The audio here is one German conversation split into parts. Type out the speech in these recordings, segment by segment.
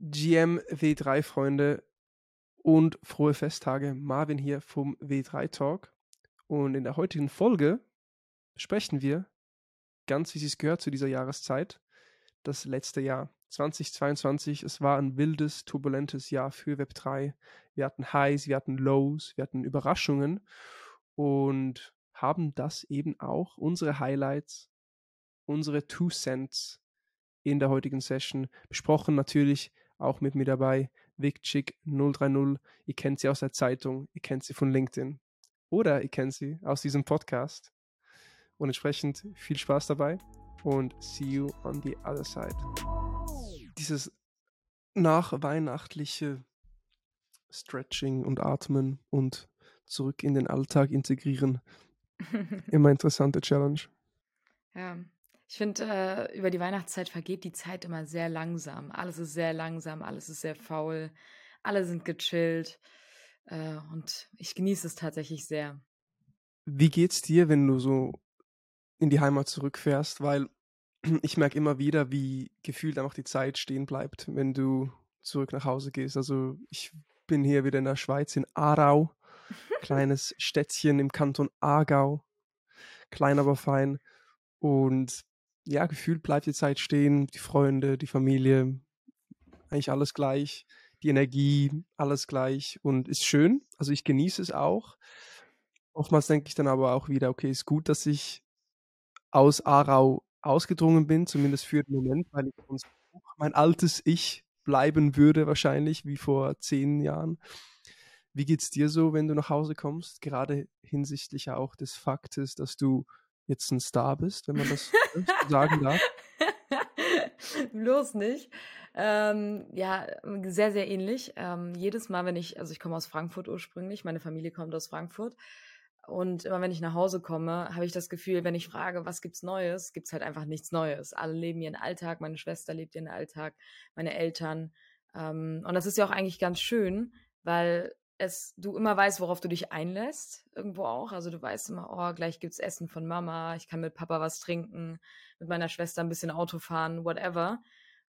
GM W3 Freunde und frohe Festtage. Marvin hier vom W3 Talk. Und in der heutigen Folge sprechen wir, ganz wie es gehört zu dieser Jahreszeit, das letzte Jahr 2022. Es war ein wildes, turbulentes Jahr für Web3. Wir hatten Highs, wir hatten Lows, wir hatten Überraschungen und haben das eben auch, unsere Highlights, unsere Two Cents in der heutigen Session besprochen. Natürlich auch mit mir dabei Vicchick 030. Ihr kennt sie aus der Zeitung, ihr kennt sie von LinkedIn oder ihr kennt sie aus diesem Podcast. Und entsprechend viel Spaß dabei und see you on the other side. Dieses nachweihnachtliche Stretching und Atmen und zurück in den Alltag integrieren. Immer interessante Challenge. Ja, ich finde, äh, über die Weihnachtszeit vergeht die Zeit immer sehr langsam. Alles ist sehr langsam, alles ist sehr faul, alle sind gechillt äh, und ich genieße es tatsächlich sehr. Wie geht's dir, wenn du so in die Heimat zurückfährst? Weil ich merke immer wieder, wie gefühlt einfach die Zeit stehen bleibt, wenn du zurück nach Hause gehst. Also ich bin hier wieder in der Schweiz, in Aarau, kleines Städtchen im Kanton Aargau, klein aber fein. Und ja, gefühlt bleibt die Zeit stehen, die Freunde, die Familie, eigentlich alles gleich, die Energie, alles gleich und ist schön. Also ich genieße es auch. Oftmals denke ich dann aber auch wieder, okay, ist gut, dass ich aus Aarau ausgedrungen bin, zumindest für den Moment, weil ich sonst mein altes Ich bleiben würde, wahrscheinlich, wie vor zehn Jahren. Wie geht es dir so, wenn du nach Hause kommst? Gerade hinsichtlich auch des Faktes, dass du jetzt ein Star bist, wenn man das sagen darf? Bloß nicht. Ähm, ja, sehr, sehr ähnlich. Ähm, jedes Mal, wenn ich, also ich komme aus Frankfurt ursprünglich, meine Familie kommt aus Frankfurt. Und immer wenn ich nach Hause komme, habe ich das Gefühl, wenn ich frage, was gibt's Neues, gibt es halt einfach nichts Neues. Alle leben ihren Alltag, meine Schwester lebt ihren Alltag, meine Eltern. Ähm, und das ist ja auch eigentlich ganz schön, weil es, du immer weißt, worauf du dich einlässt, irgendwo auch. Also du weißt immer, oh, gleich gibt's Essen von Mama, ich kann mit Papa was trinken, mit meiner Schwester ein bisschen Auto fahren, whatever.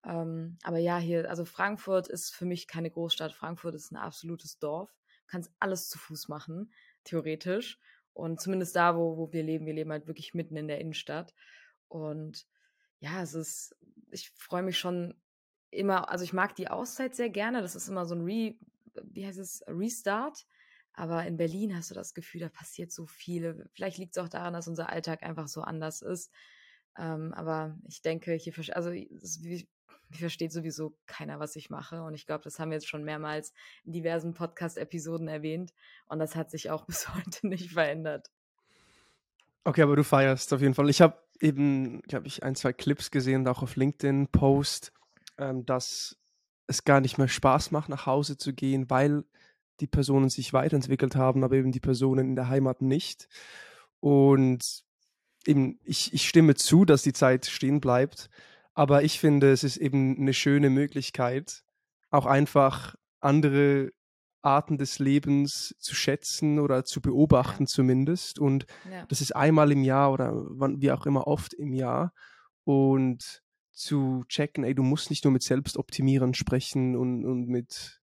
Ähm, aber ja, hier, also Frankfurt ist für mich keine Großstadt. Frankfurt ist ein absolutes Dorf. Du kannst alles zu Fuß machen, theoretisch. Und zumindest da, wo, wo wir leben, wir leben halt wirklich mitten in der Innenstadt. Und ja, es ist, ich freue mich schon immer, also ich mag die Auszeit sehr gerne. Das ist immer so ein Re wie heißt es, Restart. Aber in Berlin hast du das Gefühl, da passiert so viel. Vielleicht liegt es auch daran, dass unser Alltag einfach so anders ist. Ähm, aber ich denke, hier, also wie, versteht sowieso keiner, was ich mache. Und ich glaube, das haben wir jetzt schon mehrmals in diversen Podcast-Episoden erwähnt. Und das hat sich auch bis heute nicht verändert. Okay, aber du feierst auf jeden Fall. Ich habe eben, glaube ich, ein, zwei Clips gesehen, auch auf LinkedIn, Post, ähm, dass es gar nicht mehr Spaß macht, nach Hause zu gehen, weil die Personen sich weiterentwickelt haben, aber eben die Personen in der Heimat nicht. Und eben, ich, ich stimme zu, dass die Zeit stehen bleibt, aber ich finde, es ist eben eine schöne Möglichkeit, auch einfach andere Arten des Lebens zu schätzen oder zu beobachten zumindest. Und ja. das ist einmal im Jahr oder wann, wie auch immer oft im Jahr. Und zu checken, ey, du musst nicht nur mit Selbstoptimieren sprechen und, und mit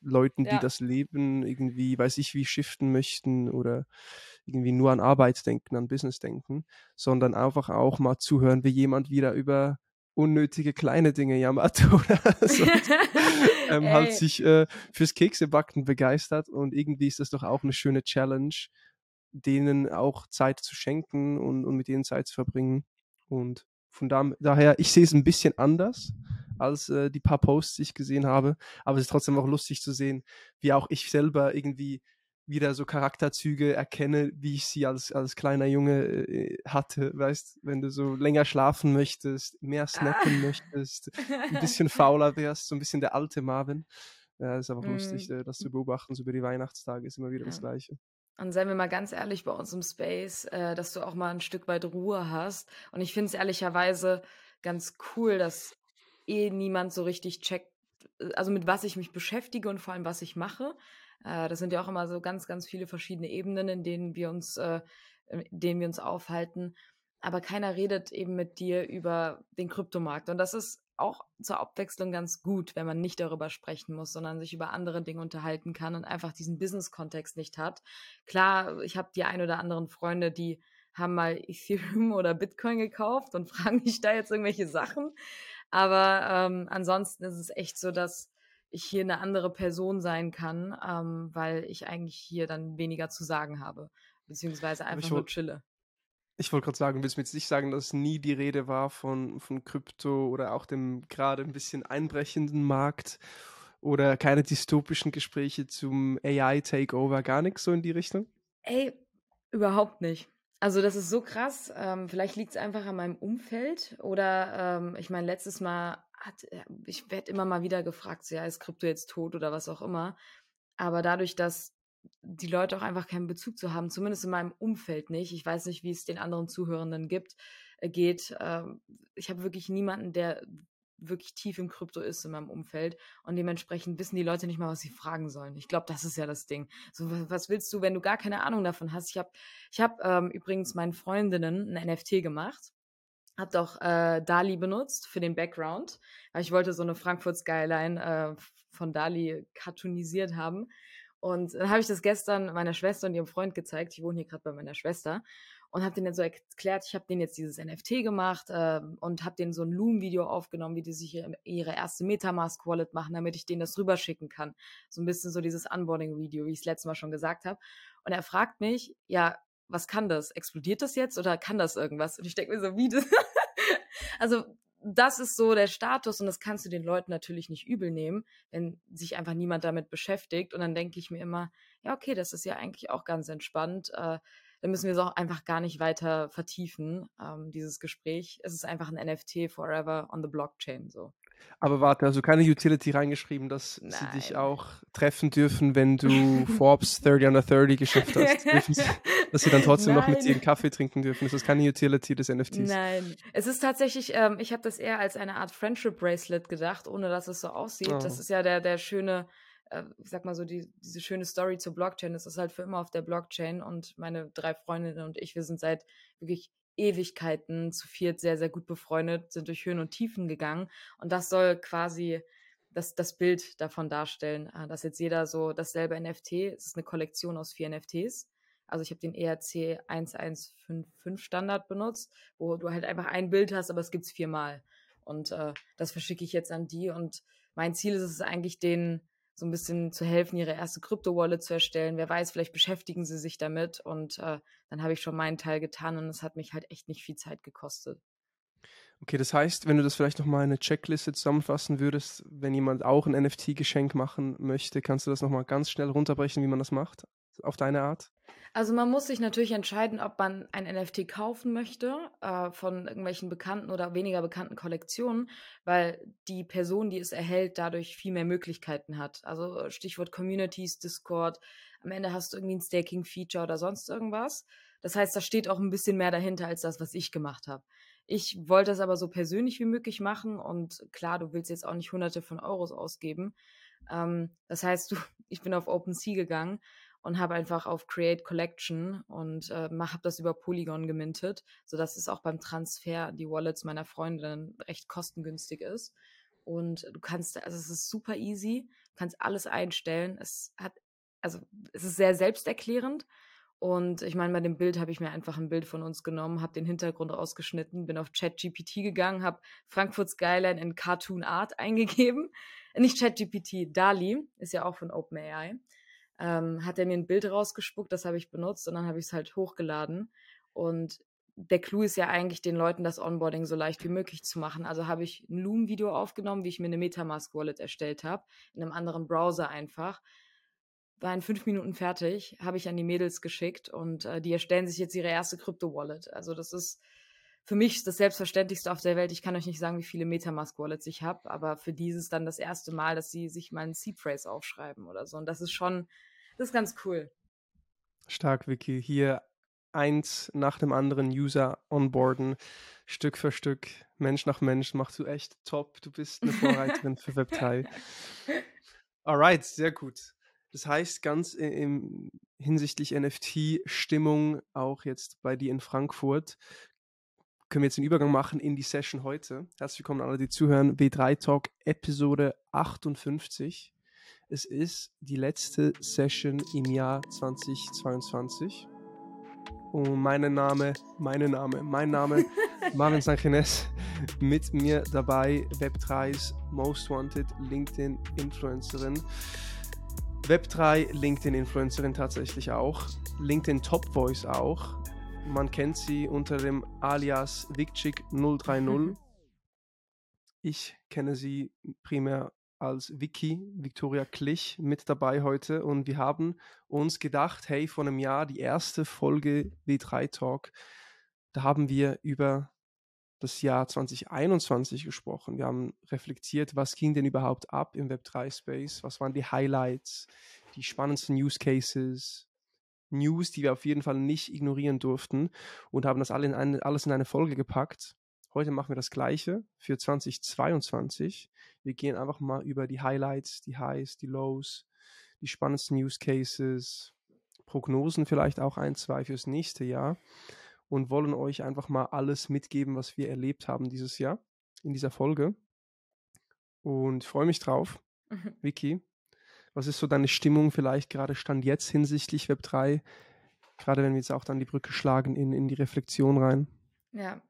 Leuten, ja. die das Leben irgendwie, weiß ich wie, shiften möchten oder irgendwie nur an Arbeit denken, an Business denken, sondern einfach auch mal zuhören, wie jemand wieder über unnötige kleine Dinge jammert oder so, ähm, halt sich äh, fürs Keksebacken begeistert und irgendwie ist das doch auch eine schöne Challenge, denen auch Zeit zu schenken und, und mit denen Zeit zu verbringen und von da, daher, ich sehe es ein bisschen anders als äh, die paar Posts, die ich gesehen habe. Aber es ist trotzdem auch lustig zu sehen, wie auch ich selber irgendwie wieder so Charakterzüge erkenne, wie ich sie als, als kleiner Junge äh, hatte. Weißt, wenn du so länger schlafen möchtest, mehr snacken ah. möchtest, ein bisschen fauler wärst, so ein bisschen der alte Marvin. Ja, ist einfach mm. lustig, äh, das zu beobachten, so über die Weihnachtstage ist immer wieder ja. das Gleiche. Und seien wir mal ganz ehrlich bei uns im Space, äh, dass du auch mal ein Stück weit Ruhe hast. Und ich finde es ehrlicherweise ganz cool, dass eh niemand so richtig checkt, äh, also mit was ich mich beschäftige und vor allem was ich mache. Äh, das sind ja auch immer so ganz, ganz viele verschiedene Ebenen, in denen wir uns, äh, in denen wir uns aufhalten. Aber keiner redet eben mit dir über den Kryptomarkt. Und das ist auch zur Abwechslung ganz gut, wenn man nicht darüber sprechen muss, sondern sich über andere Dinge unterhalten kann und einfach diesen Business-Kontext nicht hat. Klar, ich habe die ein oder anderen Freunde, die haben mal Ethereum oder Bitcoin gekauft und fragen mich da jetzt irgendwelche Sachen. Aber ähm, ansonsten ist es echt so, dass ich hier eine andere Person sein kann, ähm, weil ich eigentlich hier dann weniger zu sagen habe, beziehungsweise einfach nur chille. Ich wollte gerade sagen, willst du mir jetzt nicht sagen, dass nie die Rede war von, von Krypto oder auch dem gerade ein bisschen einbrechenden Markt oder keine dystopischen Gespräche zum AI-Takeover, gar nichts so in die Richtung? Ey, überhaupt nicht. Also das ist so krass. Ähm, vielleicht liegt es einfach an meinem Umfeld oder ähm, ich meine, letztes Mal hat, äh, ich werde immer mal wieder gefragt, so, ja, ist Krypto jetzt tot oder was auch immer. Aber dadurch, dass die Leute auch einfach keinen Bezug zu haben, zumindest in meinem Umfeld nicht. Ich weiß nicht, wie es den anderen Zuhörenden gibt, äh, geht. Ähm, ich habe wirklich niemanden, der wirklich tief im Krypto ist in meinem Umfeld und dementsprechend wissen die Leute nicht mal, was sie fragen sollen. Ich glaube, das ist ja das Ding. So, was willst du, wenn du gar keine Ahnung davon hast? Ich habe ich hab, ähm, übrigens meinen Freundinnen ein NFT gemacht habe doch äh, Dali benutzt für den Background, ich wollte so eine Frankfurt Skyline äh, von Dali cartoonisiert haben. Und dann habe ich das gestern meiner Schwester und ihrem Freund gezeigt. Ich wohne hier gerade bei meiner Schwester und habe denen so erklärt, ich habe denen jetzt dieses NFT gemacht äh, und habe denen so ein Loom-Video aufgenommen, wie die sich ihre erste Metamask-Wallet machen, damit ich denen das rüberschicken kann. So ein bisschen so dieses Onboarding-Video, wie ich es letztes Mal schon gesagt habe. Und er fragt mich, ja, was kann das? Explodiert das jetzt oder kann das irgendwas? Und ich denke mir so, wie das? also das ist so der Status und das kannst du den Leuten natürlich nicht übel nehmen, wenn sich einfach niemand damit beschäftigt. Und dann denke ich mir immer, ja, okay, das ist ja eigentlich auch ganz entspannt. Äh, dann müssen wir es auch einfach gar nicht weiter vertiefen, ähm, dieses Gespräch. Es ist einfach ein NFT forever on the Blockchain so. Aber warte, also keine Utility reingeschrieben, dass Nein. sie dich auch treffen dürfen, wenn du Forbes 30 under 30 geschafft hast. dass sie dann trotzdem Nein. noch mit dir einen Kaffee trinken dürfen. Das ist keine Utility des NFTs. Nein, es ist tatsächlich, ähm, ich habe das eher als eine Art Friendship Bracelet gedacht, ohne dass es so aussieht. Oh. Das ist ja der, der schöne, äh, ich sag mal so, die, diese schöne Story zur Blockchain. Das ist halt für immer auf der Blockchain und meine drei Freundinnen und ich, wir sind seit wirklich Ewigkeiten zu viert sehr, sehr gut befreundet, sind durch Höhen und Tiefen gegangen. Und das soll quasi das, das Bild davon darstellen, äh, dass jetzt jeder so dasselbe NFT, es ist eine Kollektion aus vier NFTs. Also ich habe den ERC 1155 Standard benutzt, wo du halt einfach ein Bild hast, aber es gibt es viermal. Und äh, das verschicke ich jetzt an die. Und mein Ziel ist es eigentlich, den so ein bisschen zu helfen, ihre erste Krypto-Wallet zu erstellen. Wer weiß, vielleicht beschäftigen sie sich damit und äh, dann habe ich schon meinen Teil getan und es hat mich halt echt nicht viel Zeit gekostet. Okay, das heißt, wenn du das vielleicht nochmal in eine Checkliste zusammenfassen würdest, wenn jemand auch ein NFT-Geschenk machen möchte, kannst du das nochmal ganz schnell runterbrechen, wie man das macht, auf deine Art? Also man muss sich natürlich entscheiden, ob man ein NFT kaufen möchte äh, von irgendwelchen bekannten oder weniger bekannten Kollektionen, weil die Person, die es erhält, dadurch viel mehr Möglichkeiten hat. Also Stichwort Communities, Discord. Am Ende hast du irgendwie ein Staking-Feature oder sonst irgendwas. Das heißt, da steht auch ein bisschen mehr dahinter als das, was ich gemacht habe. Ich wollte es aber so persönlich wie möglich machen und klar, du willst jetzt auch nicht hunderte von Euros ausgeben. Ähm, das heißt, du, ich bin auf OpenSea gegangen und habe einfach auf Create Collection und äh, habe das über Polygon gemintet, sodass es auch beim Transfer die Wallets meiner Freundin recht kostengünstig ist. Und du kannst, also es ist super easy, du kannst alles einstellen. Es hat, also es ist sehr selbsterklärend. Und ich meine, bei dem Bild habe ich mir einfach ein Bild von uns genommen, habe den Hintergrund rausgeschnitten, bin auf ChatGPT gegangen, habe Frankfurt Skyline in Cartoon Art eingegeben. Nicht ChatGPT, DALI, ist ja auch von OpenAI ähm, hat er mir ein Bild rausgespuckt, das habe ich benutzt und dann habe ich es halt hochgeladen. Und der Clou ist ja eigentlich, den Leuten das Onboarding so leicht wie möglich zu machen. Also habe ich ein Loom-Video aufgenommen, wie ich mir eine Metamask-Wallet erstellt habe, in einem anderen Browser einfach. War in fünf Minuten fertig, habe ich an die Mädels geschickt und äh, die erstellen sich jetzt ihre erste Krypto-Wallet. Also das ist für mich das Selbstverständlichste auf der Welt. Ich kann euch nicht sagen, wie viele Metamask-Wallets ich habe, aber für dieses dann das erste Mal, dass sie sich mal einen Seed-Phrase aufschreiben oder so. Und das ist schon, das ist ganz cool. Stark, Vicky. Hier eins nach dem anderen User onboarden, Stück für Stück, Mensch nach Mensch, machst du echt top. Du bist eine Vorreiterin für WebTile. Alright, sehr gut. Das heißt, ganz im, hinsichtlich NFT-Stimmung auch jetzt bei dir in Frankfurt können wir jetzt den Übergang machen in die Session heute. Herzlich willkommen alle, die zuhören. W3 Talk Episode 58. Es ist die letzte Session im Jahr 2022. Und mein Name, meine Name, mein Name, Marvin Sanchines, mit mir dabei Web3s Most Wanted LinkedIn Influencerin. Web3 LinkedIn Influencerin tatsächlich auch. LinkedIn Top Voice auch. Man kennt sie unter dem Alias Vicchick030. Ich kenne sie primär als Vicky, Victoria Klich, mit dabei heute und wir haben uns gedacht, hey, vor einem Jahr die erste Folge W3 Talk, da haben wir über das Jahr 2021 gesprochen. Wir haben reflektiert, was ging denn überhaupt ab im Web3-Space, was waren die Highlights, die spannendsten Use Cases, News, die wir auf jeden Fall nicht ignorieren durften und haben das alle in eine, alles in eine Folge gepackt. Heute machen wir das gleiche für 2022. Wir gehen einfach mal über die Highlights, die Highs, die Lows, die spannendsten Use Cases, Prognosen vielleicht auch ein, zwei fürs nächste Jahr und wollen euch einfach mal alles mitgeben, was wir erlebt haben dieses Jahr in dieser Folge. Und freue mich drauf. Mhm. Vicky, was ist so deine Stimmung vielleicht gerade Stand jetzt hinsichtlich Web 3? Gerade wenn wir jetzt auch dann die Brücke schlagen in, in die Reflexion rein. Ja,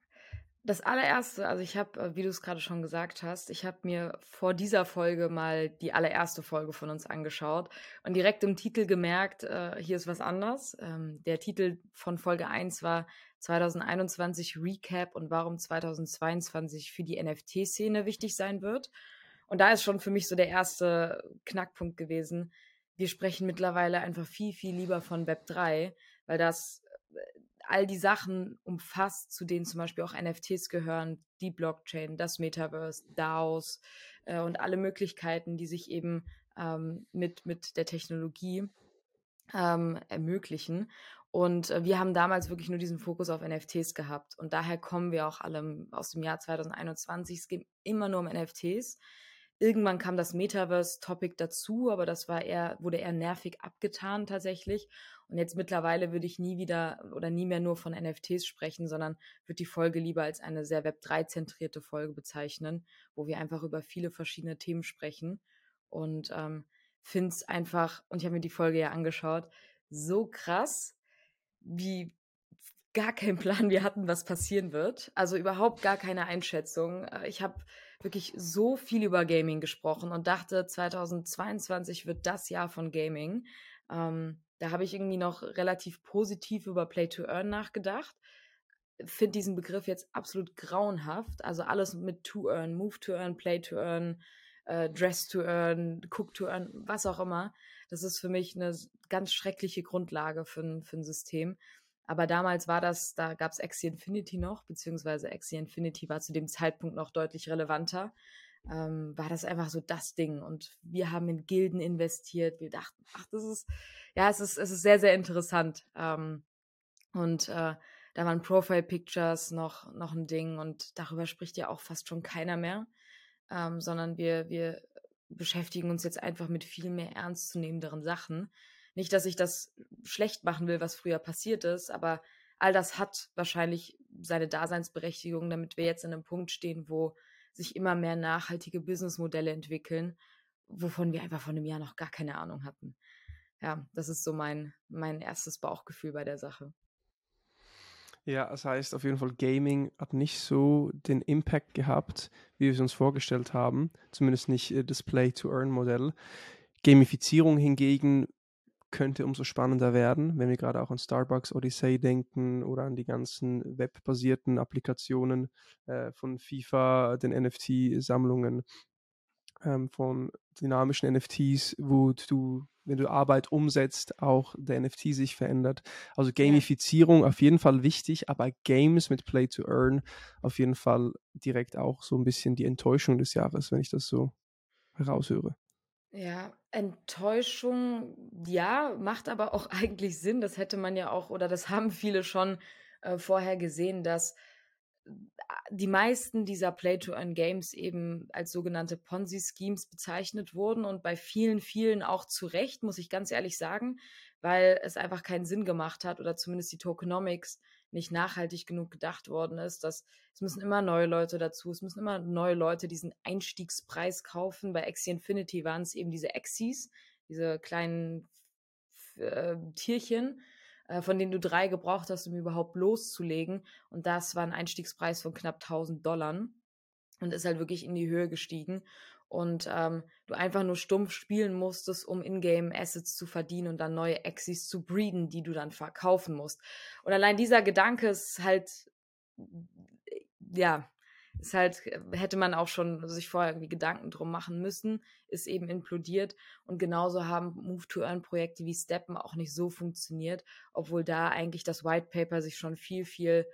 das allererste, also ich habe, äh, wie du es gerade schon gesagt hast, ich habe mir vor dieser Folge mal die allererste Folge von uns angeschaut und direkt im Titel gemerkt, äh, hier ist was anders. Ähm, der Titel von Folge 1 war 2021 Recap und warum 2022 für die NFT-Szene wichtig sein wird. Und da ist schon für mich so der erste Knackpunkt gewesen. Wir sprechen mittlerweile einfach viel, viel lieber von Web 3, weil das äh, all die Sachen umfasst, zu denen zum Beispiel auch NFTs gehören, die Blockchain, das Metaverse, DAOs äh, und alle Möglichkeiten, die sich eben ähm, mit, mit der Technologie ähm, ermöglichen. Und äh, wir haben damals wirklich nur diesen Fokus auf NFTs gehabt. Und daher kommen wir auch alle aus dem Jahr 2021. Es geht immer nur um NFTs. Irgendwann kam das Metaverse-Topic dazu, aber das war eher, wurde eher nervig abgetan tatsächlich. Und jetzt mittlerweile würde ich nie wieder oder nie mehr nur von NFTs sprechen, sondern würde die Folge lieber als eine sehr Web3-zentrierte Folge bezeichnen, wo wir einfach über viele verschiedene Themen sprechen. Und ähm, finde es einfach, und ich habe mir die Folge ja angeschaut, so krass, wie gar keinen Plan wir hatten, was passieren wird. Also überhaupt gar keine Einschätzung. Äh, ich habe wirklich so viel über Gaming gesprochen und dachte, 2022 wird das Jahr von Gaming. Ähm, da habe ich irgendwie noch relativ positiv über Play to Earn nachgedacht. Finde diesen Begriff jetzt absolut grauenhaft. Also alles mit to earn, move to earn, play to earn, äh, dress to earn, cook to earn, was auch immer. Das ist für mich eine ganz schreckliche Grundlage für für ein System. Aber damals war das, da gab es Axie Infinity noch, beziehungsweise Axie Infinity war zu dem Zeitpunkt noch deutlich relevanter. Ähm, war das einfach so das Ding. Und wir haben in Gilden investiert. Wir dachten, ach, das ist, ja, es ist, es ist sehr, sehr interessant. Ähm, und äh, da waren Profile Pictures noch, noch ein Ding und darüber spricht ja auch fast schon keiner mehr, ähm, sondern wir, wir beschäftigen uns jetzt einfach mit viel mehr ernstzunehmenderen Sachen. Nicht, dass ich das schlecht machen will, was früher passiert ist, aber all das hat wahrscheinlich seine Daseinsberechtigung, damit wir jetzt an einem Punkt stehen, wo sich immer mehr nachhaltige Businessmodelle entwickeln, wovon wir einfach vor einem Jahr noch gar keine Ahnung hatten. Ja, das ist so mein, mein erstes Bauchgefühl bei der Sache. Ja, das heißt auf jeden Fall, Gaming hat nicht so den Impact gehabt, wie wir es uns vorgestellt haben. Zumindest nicht äh, das Play-to-Earn-Modell. Gamifizierung hingegen könnte umso spannender werden, wenn wir gerade auch an Starbucks Odyssey denken oder an die ganzen webbasierten Applikationen äh, von FIFA, den NFT-Sammlungen ähm, von dynamischen NFTs, wo du, wenn du Arbeit umsetzt, auch der NFT sich verändert. Also Gamifizierung auf jeden Fall wichtig, aber Games mit Play to Earn auf jeden Fall direkt auch so ein bisschen die Enttäuschung des Jahres, wenn ich das so heraushöre. Ja, Enttäuschung, ja, macht aber auch eigentlich Sinn. Das hätte man ja auch, oder das haben viele schon äh, vorher gesehen, dass äh, die meisten dieser Play-to-Earn-Games eben als sogenannte Ponzi-Schemes bezeichnet wurden und bei vielen, vielen auch zu Recht, muss ich ganz ehrlich sagen, weil es einfach keinen Sinn gemacht hat oder zumindest die Tokenomics nicht nachhaltig genug gedacht worden ist, dass es müssen immer neue Leute dazu, es müssen immer neue Leute diesen Einstiegspreis kaufen. Bei Axie Infinity waren es eben diese Axies, diese kleinen äh, Tierchen, äh, von denen du drei gebraucht hast, um überhaupt loszulegen. Und das war ein Einstiegspreis von knapp 1000 Dollar und ist halt wirklich in die Höhe gestiegen und ähm, du einfach nur stumpf spielen musstest, um Ingame Assets zu verdienen und dann neue Exis zu breeden, die du dann verkaufen musst. Und allein dieser Gedanke ist halt, ja, ist halt, hätte man auch schon sich vorher irgendwie Gedanken drum machen müssen, ist eben implodiert. Und genauso haben Move-to-Earn-Projekte wie Steppen auch nicht so funktioniert, obwohl da eigentlich das White Paper sich schon viel, viel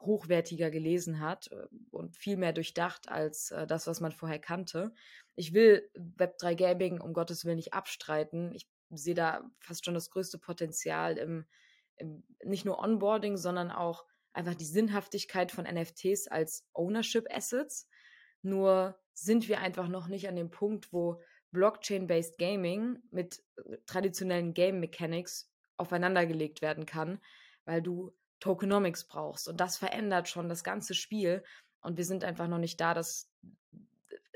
hochwertiger gelesen hat äh, und viel mehr durchdacht als äh, das, was man vorher kannte. Ich will Web3 Gaming um Gottes Willen nicht abstreiten. Ich sehe da fast schon das größte Potenzial im, im nicht nur Onboarding, sondern auch einfach die Sinnhaftigkeit von NFTs als Ownership Assets. Nur sind wir einfach noch nicht an dem Punkt, wo Blockchain-based Gaming mit äh, traditionellen Game Mechanics aufeinandergelegt werden kann, weil du Tokenomics brauchst. Und das verändert schon das ganze Spiel. Und wir sind einfach noch nicht da, dass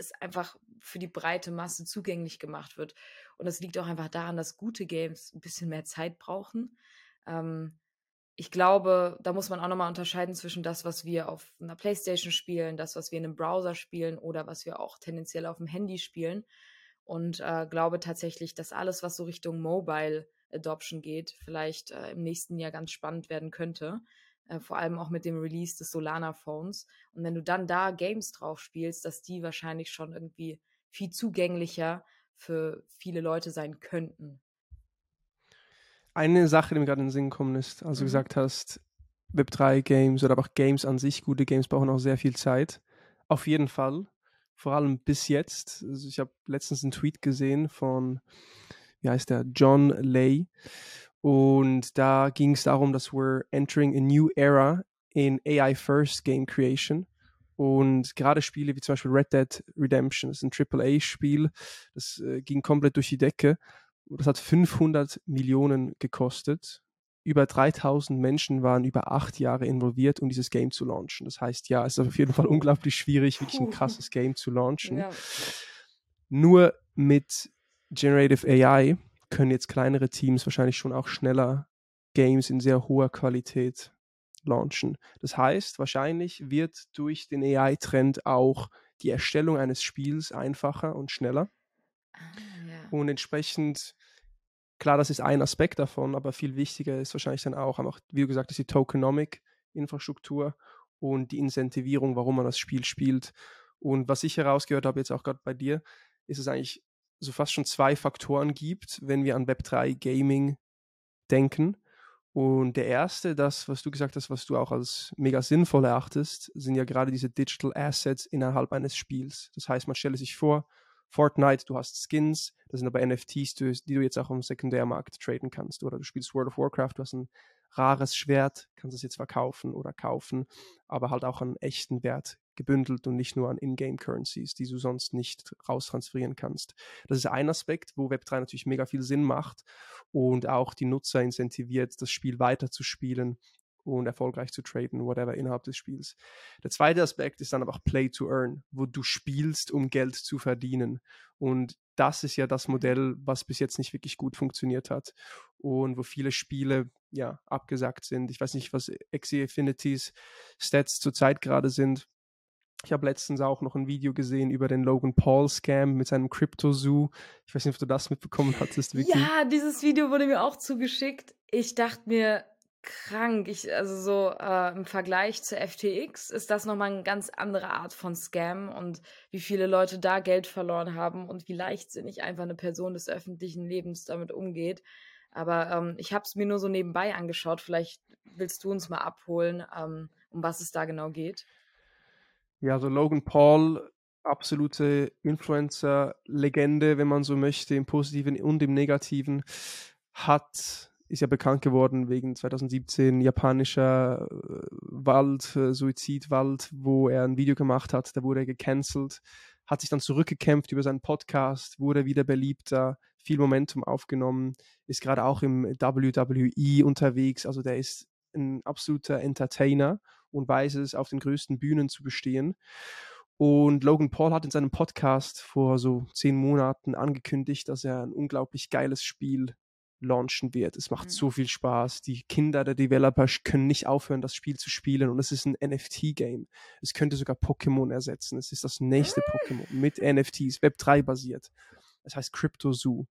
es einfach für die breite Masse zugänglich gemacht wird. Und das liegt auch einfach daran, dass gute Games ein bisschen mehr Zeit brauchen. Ähm, ich glaube, da muss man auch nochmal unterscheiden zwischen das, was wir auf einer Playstation spielen, das, was wir in einem Browser spielen oder was wir auch tendenziell auf dem Handy spielen. Und äh, glaube tatsächlich, dass alles, was so Richtung Mobile Adoption geht, vielleicht äh, im nächsten Jahr ganz spannend werden könnte. Äh, vor allem auch mit dem Release des Solana Phones. Und wenn du dann da Games drauf spielst, dass die wahrscheinlich schon irgendwie viel zugänglicher für viele Leute sein könnten. Eine Sache, die mir gerade in den Sinn gekommen ist, als mhm. du gesagt hast, Web3-Games oder aber auch Games an sich, gute Games brauchen auch sehr viel Zeit. Auf jeden Fall. Vor allem bis jetzt. Also ich habe letztens einen Tweet gesehen von wie heißt der, John Lay. Und da ging es darum, dass we're entering a new era in AI First Game Creation. Und gerade Spiele wie zum Beispiel Red Dead Redemption, das ist ein AAA-Spiel, das äh, ging komplett durch die Decke. Das hat 500 Millionen gekostet. Über 3000 Menschen waren über acht Jahre involviert, um dieses Game zu launchen. Das heißt, ja, es ist auf jeden Fall unglaublich schwierig, wirklich ein krasses Game zu launchen. Ja. Nur mit Generative AI können jetzt kleinere Teams wahrscheinlich schon auch schneller Games in sehr hoher Qualität launchen. Das heißt, wahrscheinlich wird durch den AI-Trend auch die Erstellung eines Spiels einfacher und schneller. Ah, ja. Und entsprechend, klar, das ist ein Aspekt davon, aber viel wichtiger ist wahrscheinlich dann auch, auch wie du gesagt hast, die Tokenomic-Infrastruktur und die Incentivierung, warum man das Spiel spielt. Und was ich herausgehört habe, jetzt auch gerade bei dir, ist es eigentlich so fast schon zwei Faktoren gibt, wenn wir an Web3 Gaming denken. Und der erste, das, was du gesagt hast, was du auch als mega sinnvoll erachtest, sind ja gerade diese Digital Assets innerhalb eines Spiels. Das heißt, man stelle sich vor, Fortnite, du hast Skins, das sind aber NFTs, die du jetzt auch im Sekundärmarkt traden kannst. Oder du spielst World of Warcraft, du hast ein rares Schwert, kannst es jetzt verkaufen oder kaufen, aber halt auch einen echten Wert gebündelt und nicht nur an Ingame-Currencies, die du sonst nicht raustransferieren kannst. Das ist ein Aspekt, wo Web3 natürlich mega viel Sinn macht und auch die Nutzer incentiviert, das Spiel weiter zu spielen und erfolgreich zu traden, whatever, innerhalb des Spiels. Der zweite Aspekt ist dann aber auch Play to Earn, wo du spielst, um Geld zu verdienen. Und das ist ja das Modell, was bis jetzt nicht wirklich gut funktioniert hat und wo viele Spiele ja abgesagt sind. Ich weiß nicht, was Axie Affinities Stats zurzeit gerade sind. Ich habe letztens auch noch ein Video gesehen über den Logan Paul Scam mit seinem Crypto Zoo. Ich weiß nicht, ob du das mitbekommen hattest, Vicky. Ja, dieses Video wurde mir auch zugeschickt. Ich dachte mir, krank. Ich, also so äh, im Vergleich zu FTX ist das nochmal eine ganz andere Art von Scam und wie viele Leute da Geld verloren haben und wie leichtsinnig einfach eine Person des öffentlichen Lebens damit umgeht. Aber ähm, ich habe es mir nur so nebenbei angeschaut. Vielleicht willst du uns mal abholen, ähm, um was es da genau geht. Ja, also Logan Paul, absolute Influencer-Legende, wenn man so möchte, im Positiven und im Negativen, hat, ist ja bekannt geworden wegen 2017 japanischer äh, Wald, äh, Suizidwald, wo er ein Video gemacht hat, da wurde er gecancelt, hat sich dann zurückgekämpft über seinen Podcast, wurde wieder beliebter, viel Momentum aufgenommen, ist gerade auch im WWE unterwegs, also der ist ein absoluter Entertainer und weiß es, auf den größten Bühnen zu bestehen. Und Logan Paul hat in seinem Podcast vor so zehn Monaten angekündigt, dass er ein unglaublich geiles Spiel launchen wird. Es macht mhm. so viel Spaß. Die Kinder der Developer können nicht aufhören, das Spiel zu spielen. Und es ist ein NFT-Game. Es könnte sogar Pokémon ersetzen. Es ist das nächste ah. Pokémon mit NFTs, Web3 basiert. Es heißt Crypto Zoo.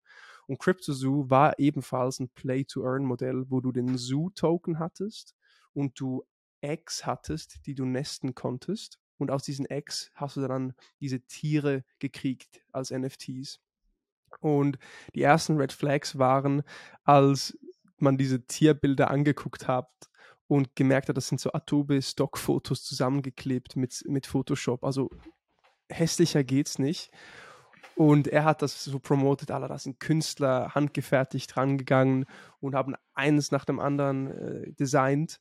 Und Crypto Zoo war ebenfalls ein Play-to-Earn-Modell, wo du den Zoo-Token hattest und du Eggs hattest, die du nesten konntest. Und aus diesen Eggs hast du dann diese Tiere gekriegt als NFTs. Und die ersten Red Flags waren, als man diese Tierbilder angeguckt hat und gemerkt hat, das sind so Adobe-Stock-Fotos zusammengeklebt mit, mit Photoshop. Also hässlicher geht's nicht. Und er hat das so promotet, alle, da sind Künstler handgefertigt rangegangen und haben eines nach dem anderen äh, designt.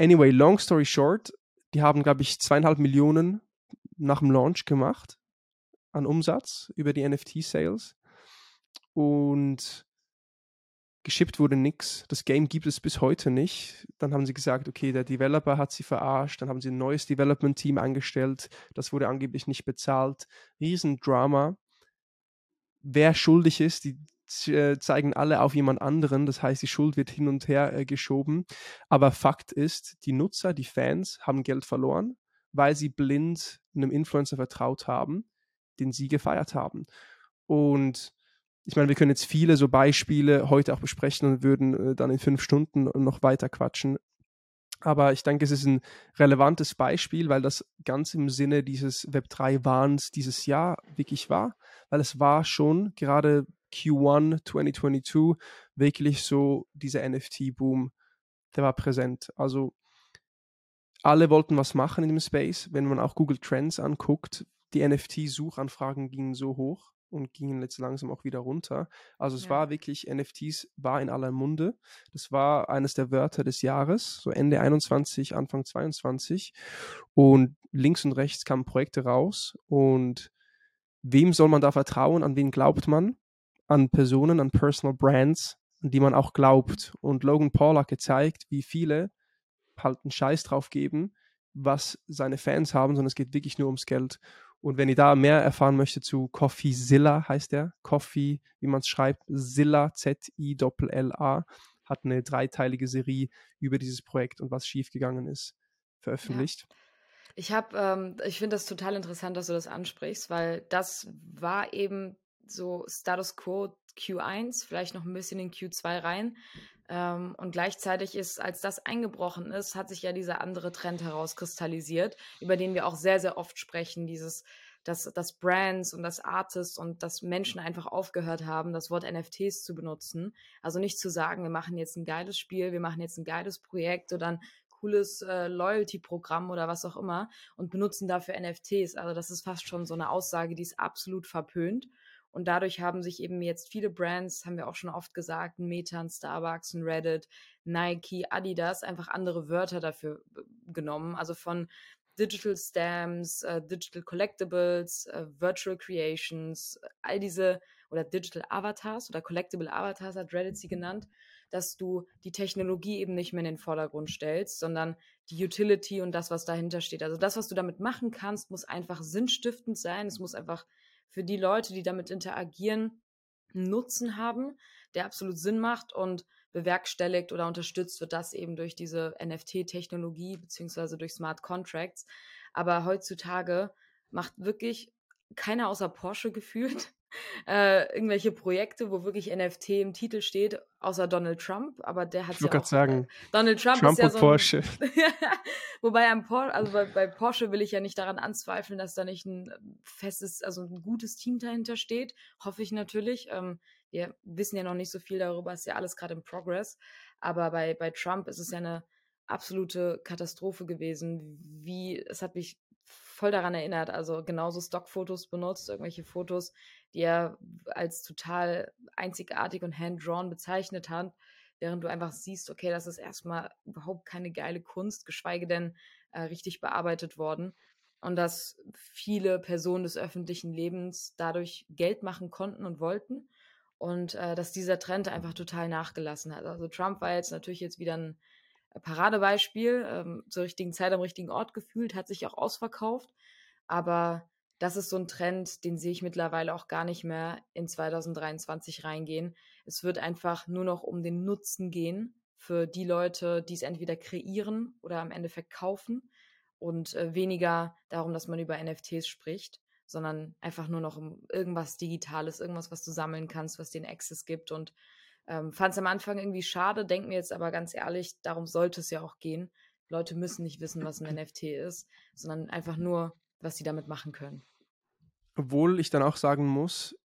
Anyway, long story short, die haben, glaube ich, zweieinhalb Millionen nach dem Launch gemacht an Umsatz über die NFT-Sales. Und geschippt wurde nichts. Das Game gibt es bis heute nicht. Dann haben sie gesagt, okay, der Developer hat sie verarscht. Dann haben sie ein neues Development-Team eingestellt. Das wurde angeblich nicht bezahlt. Riesendrama. Wer schuldig ist, die zeigen alle auf jemand anderen. Das heißt, die Schuld wird hin und her äh, geschoben. Aber Fakt ist, die Nutzer, die Fans haben Geld verloren, weil sie blind einem Influencer vertraut haben, den sie gefeiert haben. Und ich meine, wir können jetzt viele so Beispiele heute auch besprechen und würden äh, dann in fünf Stunden noch weiter quatschen. Aber ich denke, es ist ein relevantes Beispiel, weil das ganz im Sinne dieses Web3-Wahns dieses Jahr wirklich war. Weil es war schon gerade Q1 2022 wirklich so dieser NFT-Boom, der war präsent. Also alle wollten was machen in dem Space. Wenn man auch Google Trends anguckt, die NFT-Suchanfragen gingen so hoch und gingen jetzt langsam auch wieder runter. Also es ja. war wirklich, NFTs war in aller Munde. Das war eines der Wörter des Jahres, so Ende 21, Anfang 22. Und links und rechts kamen Projekte raus. Und wem soll man da vertrauen? An wen glaubt man? An Personen, an Personal Brands, an die man auch glaubt. Und Logan Paul hat gezeigt, wie viele halt einen Scheiß drauf geben, was seine Fans haben, sondern es geht wirklich nur ums Geld. Und wenn ihr da mehr erfahren möchtet zu CoffeeZilla, heißt der, Coffee, wie man es schreibt, Zilla, Z-I-L-L-A, hat eine dreiteilige Serie über dieses Projekt und was schiefgegangen ist, veröffentlicht. Ja. Ich ähm, ich finde das total interessant, dass du das ansprichst, weil das war eben so Status Quo Q1, vielleicht noch ein bisschen in Q2 rein. Ähm, und gleichzeitig ist, als das eingebrochen ist, hat sich ja dieser andere Trend herauskristallisiert, über den wir auch sehr, sehr oft sprechen, dieses, dass, dass Brands und das Artists und dass Menschen einfach aufgehört haben, das Wort NFTs zu benutzen. Also nicht zu sagen, wir machen jetzt ein geiles Spiel, wir machen jetzt ein geiles Projekt oder ein cooles äh, Loyalty-Programm oder was auch immer und benutzen dafür NFTs. Also das ist fast schon so eine Aussage, die ist absolut verpönt. Und dadurch haben sich eben jetzt viele Brands, haben wir auch schon oft gesagt, Meta, Starbucks, Reddit, Nike, Adidas, einfach andere Wörter dafür genommen. Also von Digital Stamps, äh, Digital Collectibles, äh, Virtual Creations, all diese oder Digital Avatars oder Collectible Avatars hat Reddit sie genannt, dass du die Technologie eben nicht mehr in den Vordergrund stellst, sondern die Utility und das, was dahinter steht. Also das, was du damit machen kannst, muss einfach sinnstiftend sein. Es muss einfach für die Leute, die damit interagieren, einen Nutzen haben, der absolut Sinn macht und bewerkstelligt oder unterstützt wird das eben durch diese NFT-Technologie beziehungsweise durch Smart Contracts. Aber heutzutage macht wirklich keiner außer Porsche gefühlt äh, irgendwelche Projekte, wo wirklich NFT im Titel steht, außer Donald Trump, aber der hat ja auch. sagen, Donald Trump, Trump ist ja und so ein, Porsche. Wobei am Por also bei, bei, Porsche will ich ja nicht daran anzweifeln, dass da nicht ein festes, also ein gutes Team dahinter steht. Hoffe ich natürlich. Ähm, wir wissen ja noch nicht so viel darüber, ist ja alles gerade im Progress. Aber bei, bei Trump ist es ja eine absolute Katastrophe gewesen. Wie, es hat mich voll daran erinnert. Also genauso Stockfotos benutzt, irgendwelche Fotos, die er als total einzigartig und hand-drawn bezeichnet hat, während du einfach siehst, okay, das ist erstmal überhaupt keine geile Kunst, geschweige denn äh, richtig bearbeitet worden. Und dass viele Personen des öffentlichen Lebens dadurch Geld machen konnten und wollten. Und äh, dass dieser Trend einfach total nachgelassen hat. Also Trump war jetzt natürlich jetzt wieder ein Paradebeispiel, ähm, zur richtigen Zeit am richtigen Ort gefühlt, hat sich auch ausverkauft. Aber das ist so ein Trend, den sehe ich mittlerweile auch gar nicht mehr in 2023 reingehen. Es wird einfach nur noch um den Nutzen gehen für die Leute, die es entweder kreieren oder am Ende verkaufen und äh, weniger darum, dass man über NFTs spricht, sondern einfach nur noch um irgendwas Digitales, irgendwas, was du sammeln kannst, was den Access gibt und ähm, Fand es am Anfang irgendwie schade, denke mir jetzt aber ganz ehrlich, darum sollte es ja auch gehen. Leute müssen nicht wissen, was ein NFT ist, sondern einfach nur, was sie damit machen können. Obwohl ich dann auch sagen muss,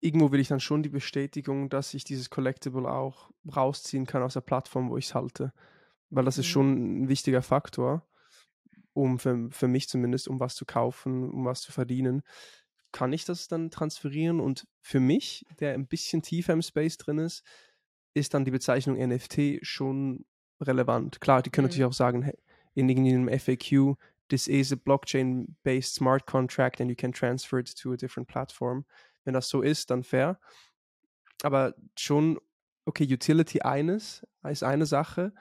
irgendwo will ich dann schon die Bestätigung, dass ich dieses Collectible auch rausziehen kann aus der Plattform, wo ich es halte. Weil das mhm. ist schon ein wichtiger Faktor, um für, für mich zumindest, um was zu kaufen, um was zu verdienen kann ich das dann transferieren. Und für mich, der ein bisschen tiefer im Space drin ist, ist dann die Bezeichnung NFT schon relevant. Klar, die können mhm. natürlich auch sagen, hey, in irgendeinem FAQ, this is a blockchain-based smart contract and you can transfer it to a different platform. Wenn das so ist, dann fair. Aber schon, okay, Utility eines ist eine Sache,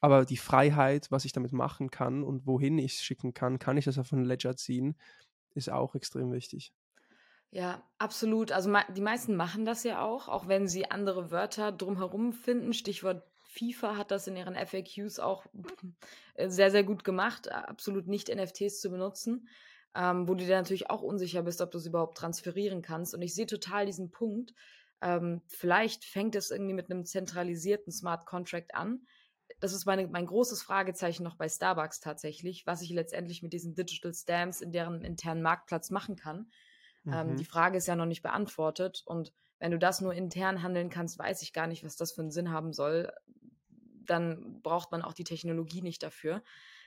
aber die Freiheit, was ich damit machen kann und wohin ich es schicken kann, kann ich das auf einen Ledger ziehen, ist auch extrem wichtig. Ja, absolut. Also die meisten machen das ja auch, auch wenn sie andere Wörter drumherum finden. Stichwort FIFA hat das in ihren FAQs auch äh, sehr, sehr gut gemacht, absolut nicht NFTs zu benutzen, ähm, wo du dir natürlich auch unsicher bist, ob du es überhaupt transferieren kannst. Und ich sehe total diesen Punkt. Ähm, vielleicht fängt es irgendwie mit einem zentralisierten Smart Contract an. Das ist meine, mein großes Fragezeichen noch bei Starbucks tatsächlich, was ich letztendlich mit diesen Digital Stamps in deren internen Marktplatz machen kann. Ähm, mhm. die Frage ist ja noch nicht beantwortet. Und wenn du das nur intern handeln kannst, weiß ich gar nicht, was das für einen Sinn haben soll. Dann braucht man auch die Technologie nicht dafür.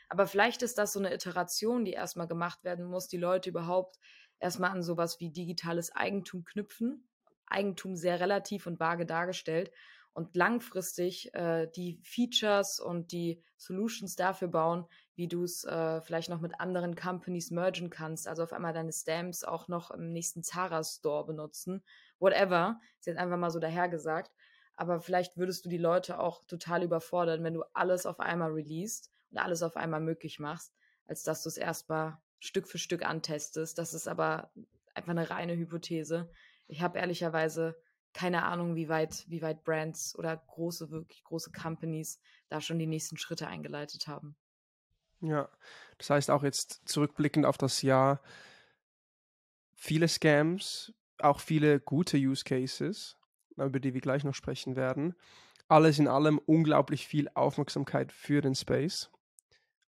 Aber vielleicht ist das so eine Iteration, die erstmal gemacht werden muss, die Leute überhaupt erstmal an sowas wie digitales Eigentum knüpfen. Eigentum sehr relativ und vage dargestellt und langfristig äh, die Features und die Solutions dafür bauen, wie du es äh, vielleicht noch mit anderen Companies mergen kannst. Also auf einmal deine Stamps auch noch im nächsten Zara Store benutzen. Whatever. Ist jetzt einfach mal so dahergesagt. Aber vielleicht würdest du die Leute auch total überfordern, wenn du alles auf einmal releast und alles auf einmal möglich machst, als dass du es erstmal Stück für Stück antestest. Das ist aber einfach eine reine Hypothese. Ich habe ehrlicherweise keine Ahnung, wie weit, wie weit Brands oder große, wirklich große Companies da schon die nächsten Schritte eingeleitet haben. Ja, das heißt auch jetzt zurückblickend auf das Jahr, viele Scams, auch viele gute Use Cases, über die wir gleich noch sprechen werden. Alles in allem unglaublich viel Aufmerksamkeit für den Space.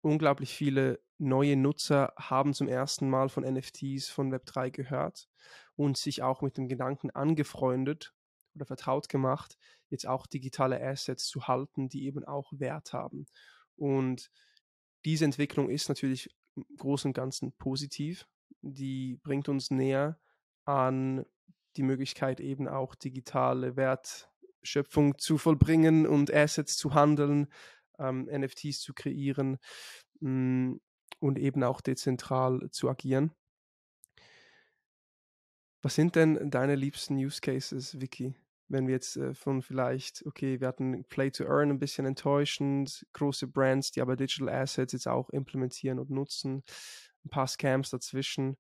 Unglaublich viele neue Nutzer haben zum ersten Mal von NFTs, von Web3 gehört und sich auch mit dem Gedanken angefreundet oder vertraut gemacht, jetzt auch digitale Assets zu halten, die eben auch Wert haben. Und diese Entwicklung ist natürlich im Großen und Ganzen positiv. Die bringt uns näher an die Möglichkeit, eben auch digitale Wertschöpfung zu vollbringen und Assets zu handeln, ähm, NFTs zu kreieren mh, mm, und eben auch dezentral zu agieren. Was sind denn deine liebsten Use Cases, Vicky? Wenn wir jetzt äh, von vielleicht, okay, wir hatten Play to Earn ein bisschen enttäuschend, große Brands, die aber Digital Assets jetzt auch implementieren und nutzen, ein paar Scams dazwischen.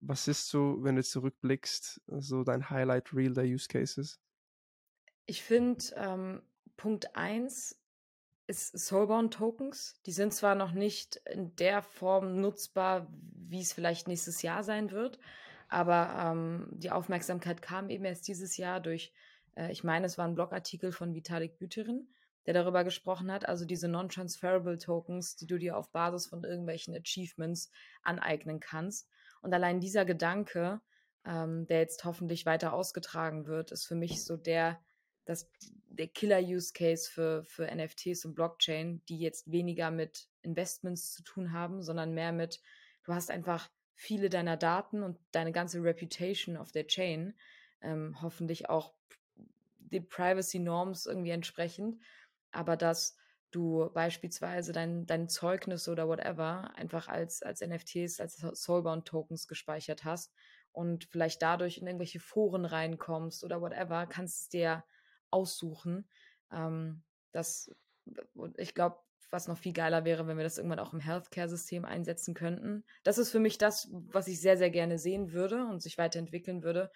Was ist so, wenn du zurückblickst, so dein Highlight Reel der Use Cases? Ich finde, ähm, Punkt 1 ist Soulbound Tokens. Die sind zwar noch nicht in der Form nutzbar, wie es vielleicht nächstes Jahr sein wird, aber ähm, die Aufmerksamkeit kam eben erst dieses Jahr durch, äh, ich meine, es war ein Blogartikel von Vitalik Büterin, der darüber gesprochen hat, also diese non-transferable Tokens, die du dir auf Basis von irgendwelchen Achievements aneignen kannst. Und allein dieser Gedanke, ähm, der jetzt hoffentlich weiter ausgetragen wird, ist für mich so der, das, der Killer-Use-Case für, für NFTs und Blockchain, die jetzt weniger mit Investments zu tun haben, sondern mehr mit, du hast einfach viele deiner Daten und deine ganze Reputation auf der Chain, ähm, hoffentlich auch den Privacy Norms irgendwie entsprechend, aber dass du beispielsweise dein, dein Zeugnis oder whatever einfach als, als NFTs, als Soulbound Tokens gespeichert hast und vielleicht dadurch in irgendwelche Foren reinkommst oder whatever, kannst es dir aussuchen. Ähm, das ich glaube, was noch viel geiler wäre, wenn wir das irgendwann auch im Healthcare-System einsetzen könnten. Das ist für mich das, was ich sehr, sehr gerne sehen würde und sich weiterentwickeln würde.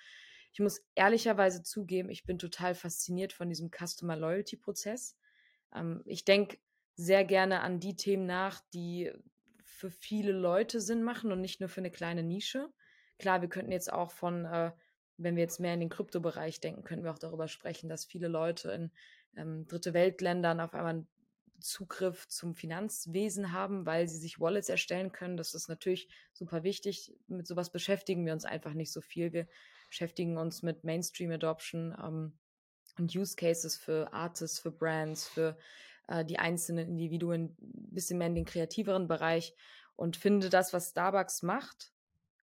Ich muss ehrlicherweise zugeben, ich bin total fasziniert von diesem Customer Loyalty-Prozess. Ähm, ich denke sehr gerne an die Themen nach, die für viele Leute Sinn machen und nicht nur für eine kleine Nische. Klar, wir könnten jetzt auch von, äh, wenn wir jetzt mehr in den Kryptobereich denken, könnten wir auch darüber sprechen, dass viele Leute in ähm, dritte Weltländern auf einmal Zugriff zum Finanzwesen haben, weil sie sich Wallets erstellen können. Das ist natürlich super wichtig. Mit sowas beschäftigen wir uns einfach nicht so viel. Wir beschäftigen uns mit Mainstream Adoption ähm, und Use Cases für Artists, für Brands, für äh, die einzelnen Individuen, ein bisschen mehr in den kreativeren Bereich und finde das, was Starbucks macht,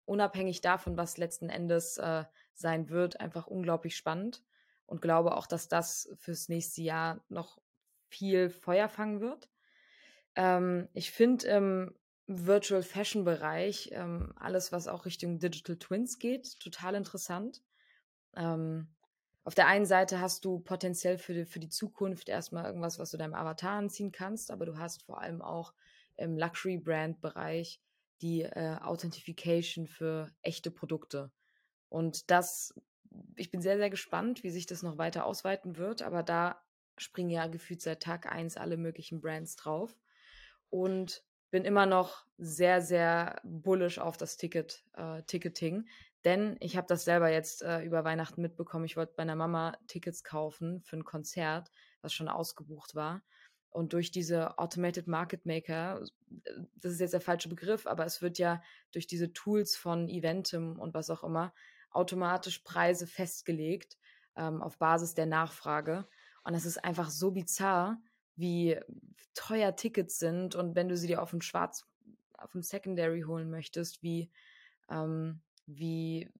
unabhängig davon, was letzten Endes äh, sein wird, einfach unglaublich spannend und glaube auch, dass das fürs nächste Jahr noch viel Feuer fangen wird. Ähm, ich finde im Virtual Fashion Bereich ähm, alles, was auch Richtung Digital Twins geht, total interessant. Ähm, auf der einen Seite hast du potenziell für die, für die Zukunft erstmal irgendwas, was du deinem Avatar anziehen kannst, aber du hast vor allem auch im Luxury-Brand-Bereich die äh, Authentification für echte Produkte. Und das, ich bin sehr, sehr gespannt, wie sich das noch weiter ausweiten wird, aber da springen ja gefühlt seit Tag 1 alle möglichen Brands drauf. Und bin immer noch sehr, sehr bullish auf das Ticket, äh, Ticketing. Denn ich habe das selber jetzt äh, über Weihnachten mitbekommen. Ich wollte bei einer Mama Tickets kaufen für ein Konzert, was schon ausgebucht war. Und durch diese Automated Market Maker, das ist jetzt der falsche Begriff, aber es wird ja durch diese Tools von Eventim und was auch immer automatisch Preise festgelegt ähm, auf Basis der Nachfrage. Und es ist einfach so bizarr, wie teuer Tickets sind und wenn du sie dir auf dem Schwarz, auf dem Secondary holen möchtest, wie, ähm, wie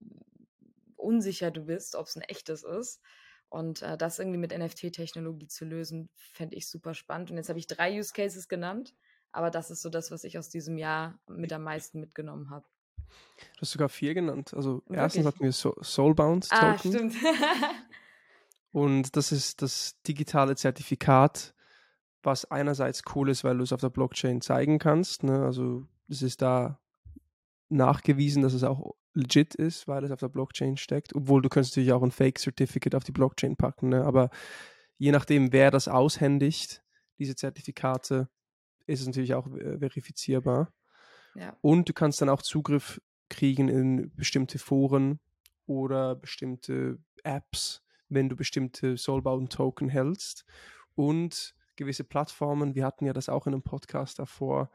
unsicher du bist, ob es ein echtes ist. Und äh, das irgendwie mit NFT-Technologie zu lösen, fände ich super spannend. Und jetzt habe ich drei Use Cases genannt, aber das ist so das, was ich aus diesem Jahr mit am meisten mitgenommen habe. Du hast sogar vier genannt. Also Wirklich? erstens hatten wir so Soulbound Token. Ah, stimmt. Und das ist das digitale Zertifikat, was einerseits cool ist, weil du es auf der Blockchain zeigen kannst. Ne? Also es ist da nachgewiesen, dass es auch legit ist, weil es auf der Blockchain steckt. Obwohl du könntest natürlich auch ein Fake-Certificate auf die Blockchain packen. Ne? Aber je nachdem, wer das aushändigt, diese Zertifikate, ist es natürlich auch äh, verifizierbar. Ja. Und du kannst dann auch Zugriff kriegen in bestimmte Foren oder bestimmte Apps, wenn du bestimmte Soulbound-Token hältst. Und gewisse Plattformen, wir hatten ja das auch in einem Podcast davor,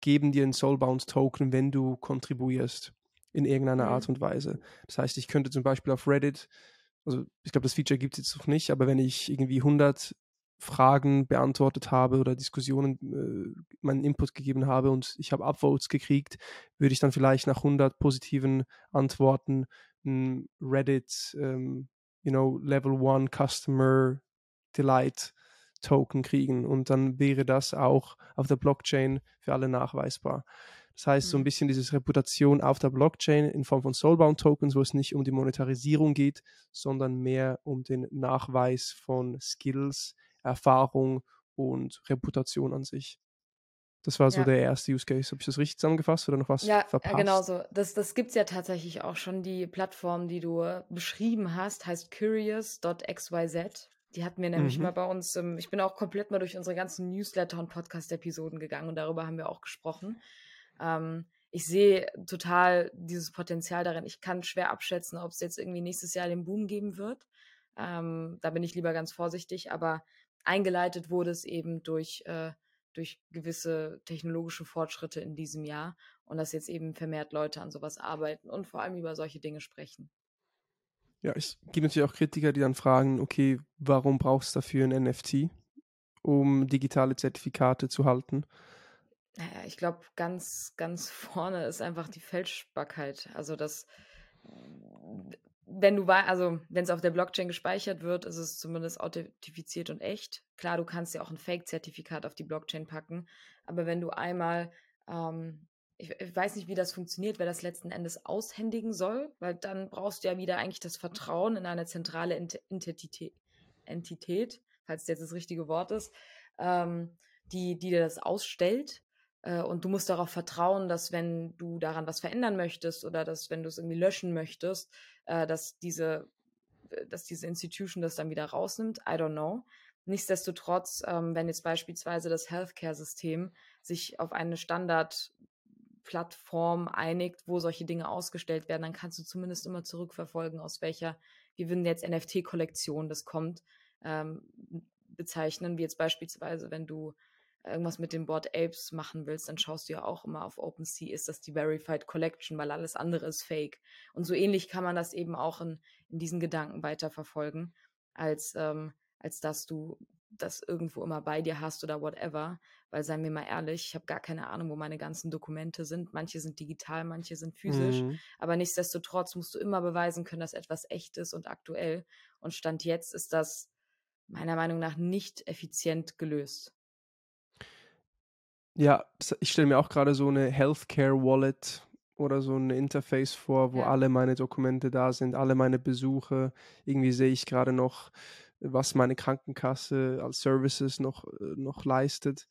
geben dir einen Soulbound-Token, wenn du kontribuierst in irgendeiner mhm. Art und Weise. Das heißt, ich könnte zum Beispiel auf Reddit, also ich glaube, das Feature gibt es jetzt noch nicht, aber wenn ich irgendwie 100 Fragen beantwortet habe oder Diskussionen äh, meinen Input gegeben habe und ich habe Upvotes gekriegt, würde ich dann vielleicht nach 100 positiven Antworten Reddit, ähm, you know, Level 1 Customer Delight Token kriegen und dann wäre das auch auf der Blockchain für alle nachweisbar. Das heißt, mhm. so ein mhm. bisschen diese Reputation auf der Blockchain in Form von Soulbound Tokens, wo es nicht um die Monetarisierung geht, sondern mehr um den Nachweis von Skills, Erfahrung und Reputation an sich. Das war so ja. der erste Use Case. Habe ich das richtig zusammengefasst oder noch was ja, verpasst? Ja, genau so. Das, das gibt es ja tatsächlich auch schon. Die Plattform, die du beschrieben hast, heißt curious.xyz. Die hatten wir nämlich mhm. mal bei uns. Ähm, ich bin auch komplett mal durch unsere ganzen Newsletter und Podcast-Episoden gegangen und darüber haben wir auch gesprochen. Ähm, ich sehe total dieses Potenzial darin. Ich kann schwer abschätzen, ob es jetzt irgendwie nächstes Jahr den Boom geben wird. Ähm, da bin ich lieber ganz vorsichtig, aber eingeleitet wurde es eben durch äh, durch gewisse technologische Fortschritte in diesem Jahr und dass jetzt eben vermehrt Leute an sowas arbeiten und vor allem über solche Dinge sprechen. Ja, es gibt natürlich auch Kritiker, die dann fragen, okay, warum brauchst du dafür ein NFT, um digitale Zertifikate zu halten? Naja, ich glaube, ganz, ganz vorne ist einfach die Fälschbarkeit. Also das wenn du also wenn es auf der Blockchain gespeichert wird, ist es zumindest authentifiziert und echt. Klar, du kannst ja auch ein Fake-Zertifikat auf die Blockchain packen, aber wenn du einmal, ähm, ich, ich, weiß nicht, wie das funktioniert, wer das letzten Endes aushändigen soll, weil dann brauchst du ja wieder eigentlich das Vertrauen in eine zentrale Ent Entität, Entität, falls jetzt das richtige Wort ist, ähm, die, die dir das ausstellt. Äh, und du musst darauf vertrauen, dass wenn du daran was verändern möchtest oder dass wenn du es irgendwie löschen möchtest, äh, dass diese, äh, dass diese Institution das dann wieder rausnimmt. I don't know. Nichtsdestotrotz, ähm, wenn jetzt beispielsweise das Healthcare-System sich auf eine Standardplattform einigt, wo solche Dinge ausgestellt werden, dann kannst du zumindest immer zurückverfolgen, aus welcher, wie würden jetzt NFT-Kollektion das kommt, ähm, bezeichnen, wie jetzt beispielsweise, wenn du irgendwas mit dem Board Apes machen willst, dann schaust du ja auch immer auf OpenSea, ist das die Verified Collection, weil alles andere ist fake. Und so ähnlich kann man das eben auch in, in diesen Gedanken weiterverfolgen, als, ähm, als dass du das irgendwo immer bei dir hast oder whatever. Weil, seien wir mal ehrlich, ich habe gar keine Ahnung, wo meine ganzen Dokumente sind. Manche sind digital, manche sind physisch. Mhm. Aber nichtsdestotrotz musst du immer beweisen können, dass etwas echt ist und aktuell. Und Stand jetzt ist das meiner Meinung nach nicht effizient gelöst. Ja, ich stelle mir auch gerade so eine Healthcare Wallet oder so ein Interface vor, wo ja. alle meine Dokumente da sind, alle meine Besuche. Irgendwie sehe ich gerade noch, was meine Krankenkasse als Services noch, äh, noch leistet.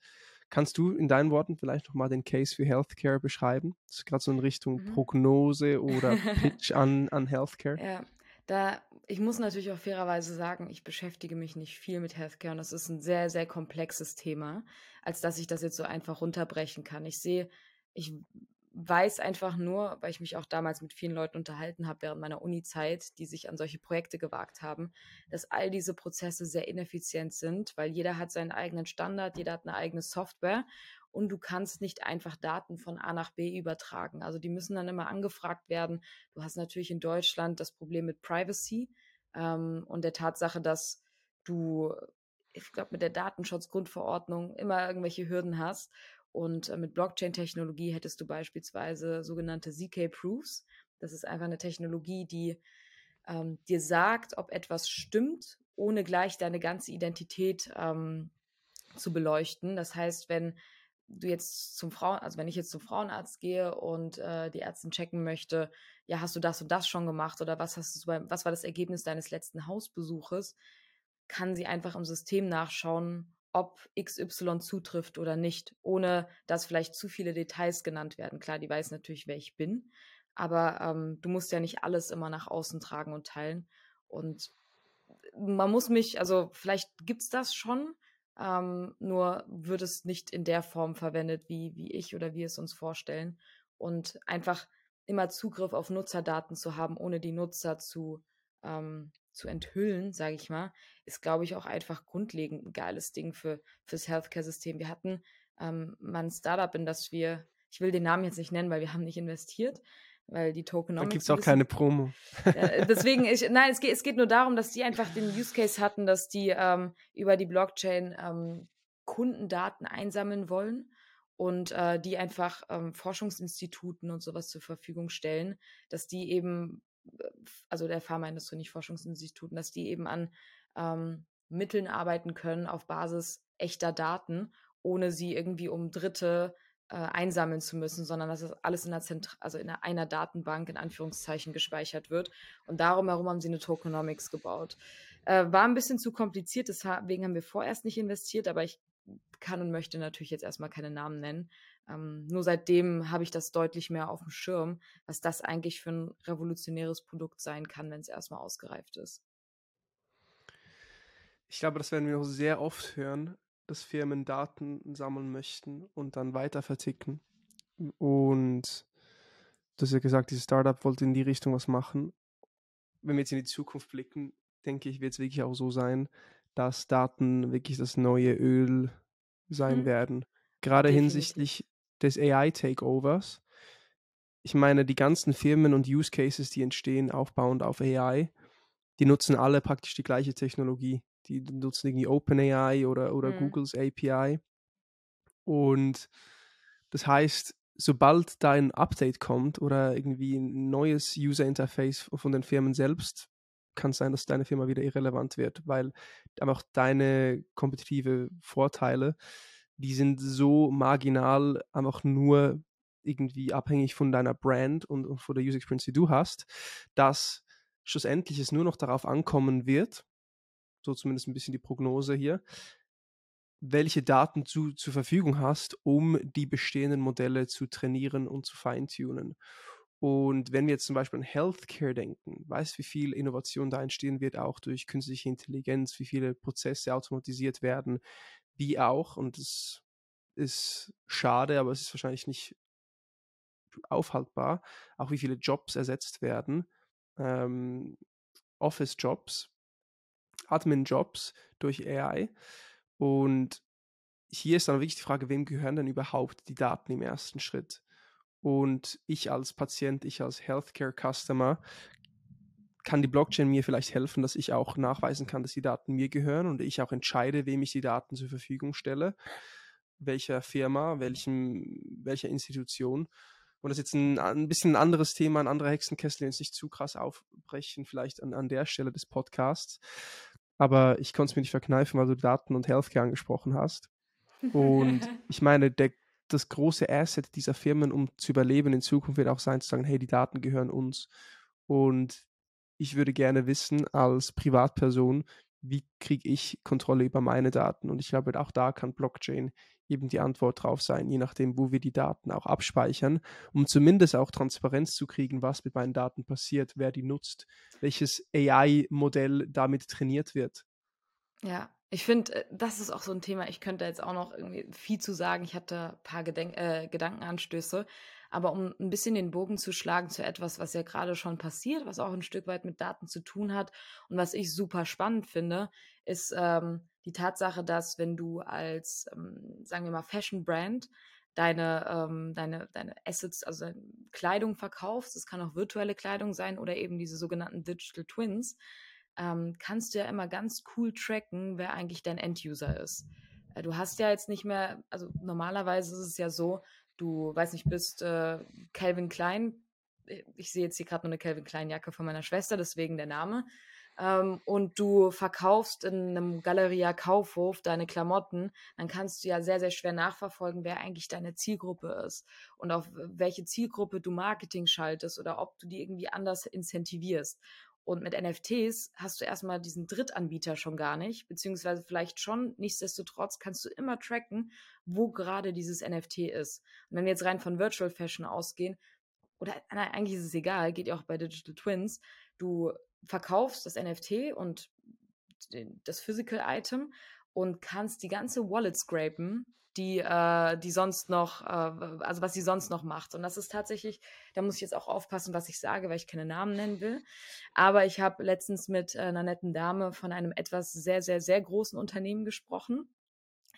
Kannst du in deinen Worten vielleicht nochmal den Case für Healthcare beschreiben? Das ist gerade so in Richtung mhm. Prognose oder Pitch an, an Healthcare. Ja, da, ich muss natürlich auch fairerweise sagen, ich beschäftige mich nicht viel mit Healthcare und das ist ein sehr, sehr komplexes Thema, als dass ich das jetzt so einfach runterbrechen kann. Ich sehe, ich weiß einfach nur, weil ich mich auch damals mit vielen Leuten unterhalten habe während meiner Uni-Zeit, die sich an solche Projekte gewagt haben, dass all diese Prozesse sehr ineffizient sind, weil jeder hat seinen eigenen Standard, jeder hat eine eigene Software und du kannst nicht einfach Daten von A nach B übertragen. Also die müssen dann immer angefragt werden. Du hast natürlich in Deutschland das Problem mit Privacy ähm, und der Tatsache, dass du, ich glaube, mit der Datenschutzgrundverordnung immer irgendwelche Hürden hast. Und äh, mit Blockchain-Technologie hättest du beispielsweise sogenannte ZK-Proofs. Das ist einfach eine Technologie, die ähm, dir sagt, ob etwas stimmt, ohne gleich deine ganze Identität ähm, zu beleuchten. Das heißt, wenn du jetzt zum Frauen, also wenn ich jetzt zum Frauenarzt gehe und äh, die Ärztin checken möchte, ja, hast du das und das schon gemacht oder was hast du beim, was war das Ergebnis deines letzten Hausbesuches, kann sie einfach im System nachschauen, ob XY zutrifft oder nicht, ohne dass vielleicht zu viele Details genannt werden. Klar, die weiß natürlich, wer ich bin, aber ähm, du musst ja nicht alles immer nach außen tragen und teilen. Und man muss mich, also vielleicht gibt es das schon, ähm, nur wird es nicht in der Form verwendet, wie, wie ich oder wir es uns vorstellen. Und einfach immer Zugriff auf Nutzerdaten zu haben, ohne die Nutzer zu, ähm, zu enthüllen, sage ich mal, ist, glaube ich, auch einfach grundlegend ein geiles Ding für fürs Healthcare-System. Wir hatten ähm, mal ein Startup, in das wir, ich will den Namen jetzt nicht nennen, weil wir haben nicht investiert, weil die Tokenomics. Da gibt es auch keine Promo. Äh, deswegen, ich, nein, es geht, es geht nur darum, dass die einfach den Use Case hatten, dass die ähm, über die Blockchain ähm, Kundendaten einsammeln wollen und äh, die einfach ähm, Forschungsinstituten und sowas zur Verfügung stellen, dass die eben, äh, also der Pharmaindustrie, nicht Forschungsinstituten, dass die eben an ähm, Mitteln arbeiten können auf Basis echter Daten, ohne sie irgendwie um Dritte äh, einsammeln zu müssen, sondern dass es alles in einer, Zentra also in einer Datenbank in Anführungszeichen gespeichert wird. Und darum herum haben sie eine Tokenomics gebaut. Äh, war ein bisschen zu kompliziert, deswegen haben wir vorerst nicht investiert, aber ich kann und möchte natürlich jetzt erstmal keine Namen nennen. Ähm, nur seitdem habe ich das deutlich mehr auf dem Schirm, was das eigentlich für ein revolutionäres Produkt sein kann, wenn es erstmal ausgereift ist. Ich glaube, das werden wir noch sehr oft hören, dass Firmen Daten sammeln möchten und dann weiter verticken. Und du hast ja gesagt, dieses Startup wollte in die Richtung was machen. Wenn wir jetzt in die Zukunft blicken, denke ich, wird es wirklich auch so sein, dass Daten wirklich das neue Öl sein mhm. werden. Gerade Definitiv. hinsichtlich des AI-Takeovers. Ich meine, die ganzen Firmen und Use Cases, die entstehen, aufbauend auf AI, die nutzen alle praktisch die gleiche Technologie die nutzen irgendwie OpenAI oder, oder mhm. Googles API. Und das heißt, sobald da ein Update kommt oder irgendwie ein neues User Interface von den Firmen selbst, kann es sein, dass deine Firma wieder irrelevant wird, weil einfach deine kompetitive Vorteile, die sind so marginal, einfach nur irgendwie abhängig von deiner Brand und, und von der User Experience, die du hast, dass schlussendlich es nur noch darauf ankommen wird, so zumindest ein bisschen die Prognose hier, welche Daten du zur Verfügung hast, um die bestehenden Modelle zu trainieren und zu feintunen. Und wenn wir jetzt zum Beispiel an Healthcare denken, weißt wie viel Innovation da entstehen wird, auch durch künstliche Intelligenz, wie viele Prozesse automatisiert werden, wie auch, und das ist schade, aber es ist wahrscheinlich nicht aufhaltbar, auch wie viele Jobs ersetzt werden, ähm, Office-Jobs, Admin-Jobs durch AI. Und hier ist dann wirklich die Frage, wem gehören denn überhaupt die Daten im ersten Schritt? Und ich als Patient, ich als Healthcare-Customer, kann die Blockchain mir vielleicht helfen, dass ich auch nachweisen kann, dass die Daten mir gehören und ich auch entscheide, wem ich die Daten zur Verfügung stelle, welcher Firma, welchem, welcher Institution. Und das ist jetzt ein, ein bisschen ein anderes Thema, ein anderer Hexenkessel, den es nicht zu krass aufbrechen, vielleicht an, an der Stelle des Podcasts. Aber ich konnte es mir nicht verkneifen, weil du Daten und Healthcare angesprochen hast. Und ich meine, der das große Asset dieser Firmen, um zu überleben in Zukunft, wird auch sein, zu sagen, hey, die Daten gehören uns. Und ich würde gerne wissen, als Privatperson, wie kriege ich Kontrolle über meine Daten? Und ich glaube, auch da kann Blockchain eben die Antwort drauf sein, je nachdem, wo wir die Daten auch abspeichern, um zumindest auch Transparenz zu kriegen, was mit meinen Daten passiert, wer die nutzt, welches AI-Modell damit trainiert wird. Ja, ich finde, äh, das ist auch so ein Thema. Ich könnte jetzt auch noch irgendwie viel zu sagen. Ich hatte ein paar Gedenk äh, Gedankenanstöße. Aber um ein bisschen den Bogen zu schlagen zu etwas, was ja gerade schon passiert, was auch ein Stück weit mit Daten zu tun hat und was ich super spannend finde, ist ähm, die Tatsache, dass wenn du als, ähm, sagen wir mal, Fashion-Brand deine, ähm, deine, deine Assets, also Kleidung verkaufst, es kann auch virtuelle Kleidung sein oder eben diese sogenannten Digital Twins, ähm, kannst du ja immer ganz cool tracken, wer eigentlich dein End-User ist. Äh, du hast ja jetzt nicht mehr, also normalerweise ist es ja so, du, weiß nicht, bist äh, Calvin Klein. Äh, ich sehe jetzt hier gerade nur eine Calvin Klein Jacke von meiner Schwester, deswegen der Name. Ähm, und du verkaufst in einem Galeria Kaufhof deine Klamotten, dann kannst du ja sehr, sehr schwer nachverfolgen, wer eigentlich deine Zielgruppe ist und auf welche Zielgruppe du Marketing schaltest oder ob du die irgendwie anders incentivierst. Und mit NFTs hast du erstmal diesen Drittanbieter schon gar nicht, beziehungsweise vielleicht schon. Nichtsdestotrotz kannst du immer tracken, wo gerade dieses NFT ist. Und wenn wir jetzt rein von Virtual Fashion ausgehen, oder nein, eigentlich ist es egal, geht ja auch bei Digital Twins, du verkaufst das NFT und das Physical Item und kannst die ganze Wallet scrapen die, äh, die sonst noch, äh, also was sie sonst noch macht. Und das ist tatsächlich, da muss ich jetzt auch aufpassen, was ich sage, weil ich keine Namen nennen will. Aber ich habe letztens mit äh, einer netten Dame von einem etwas sehr, sehr, sehr großen Unternehmen gesprochen,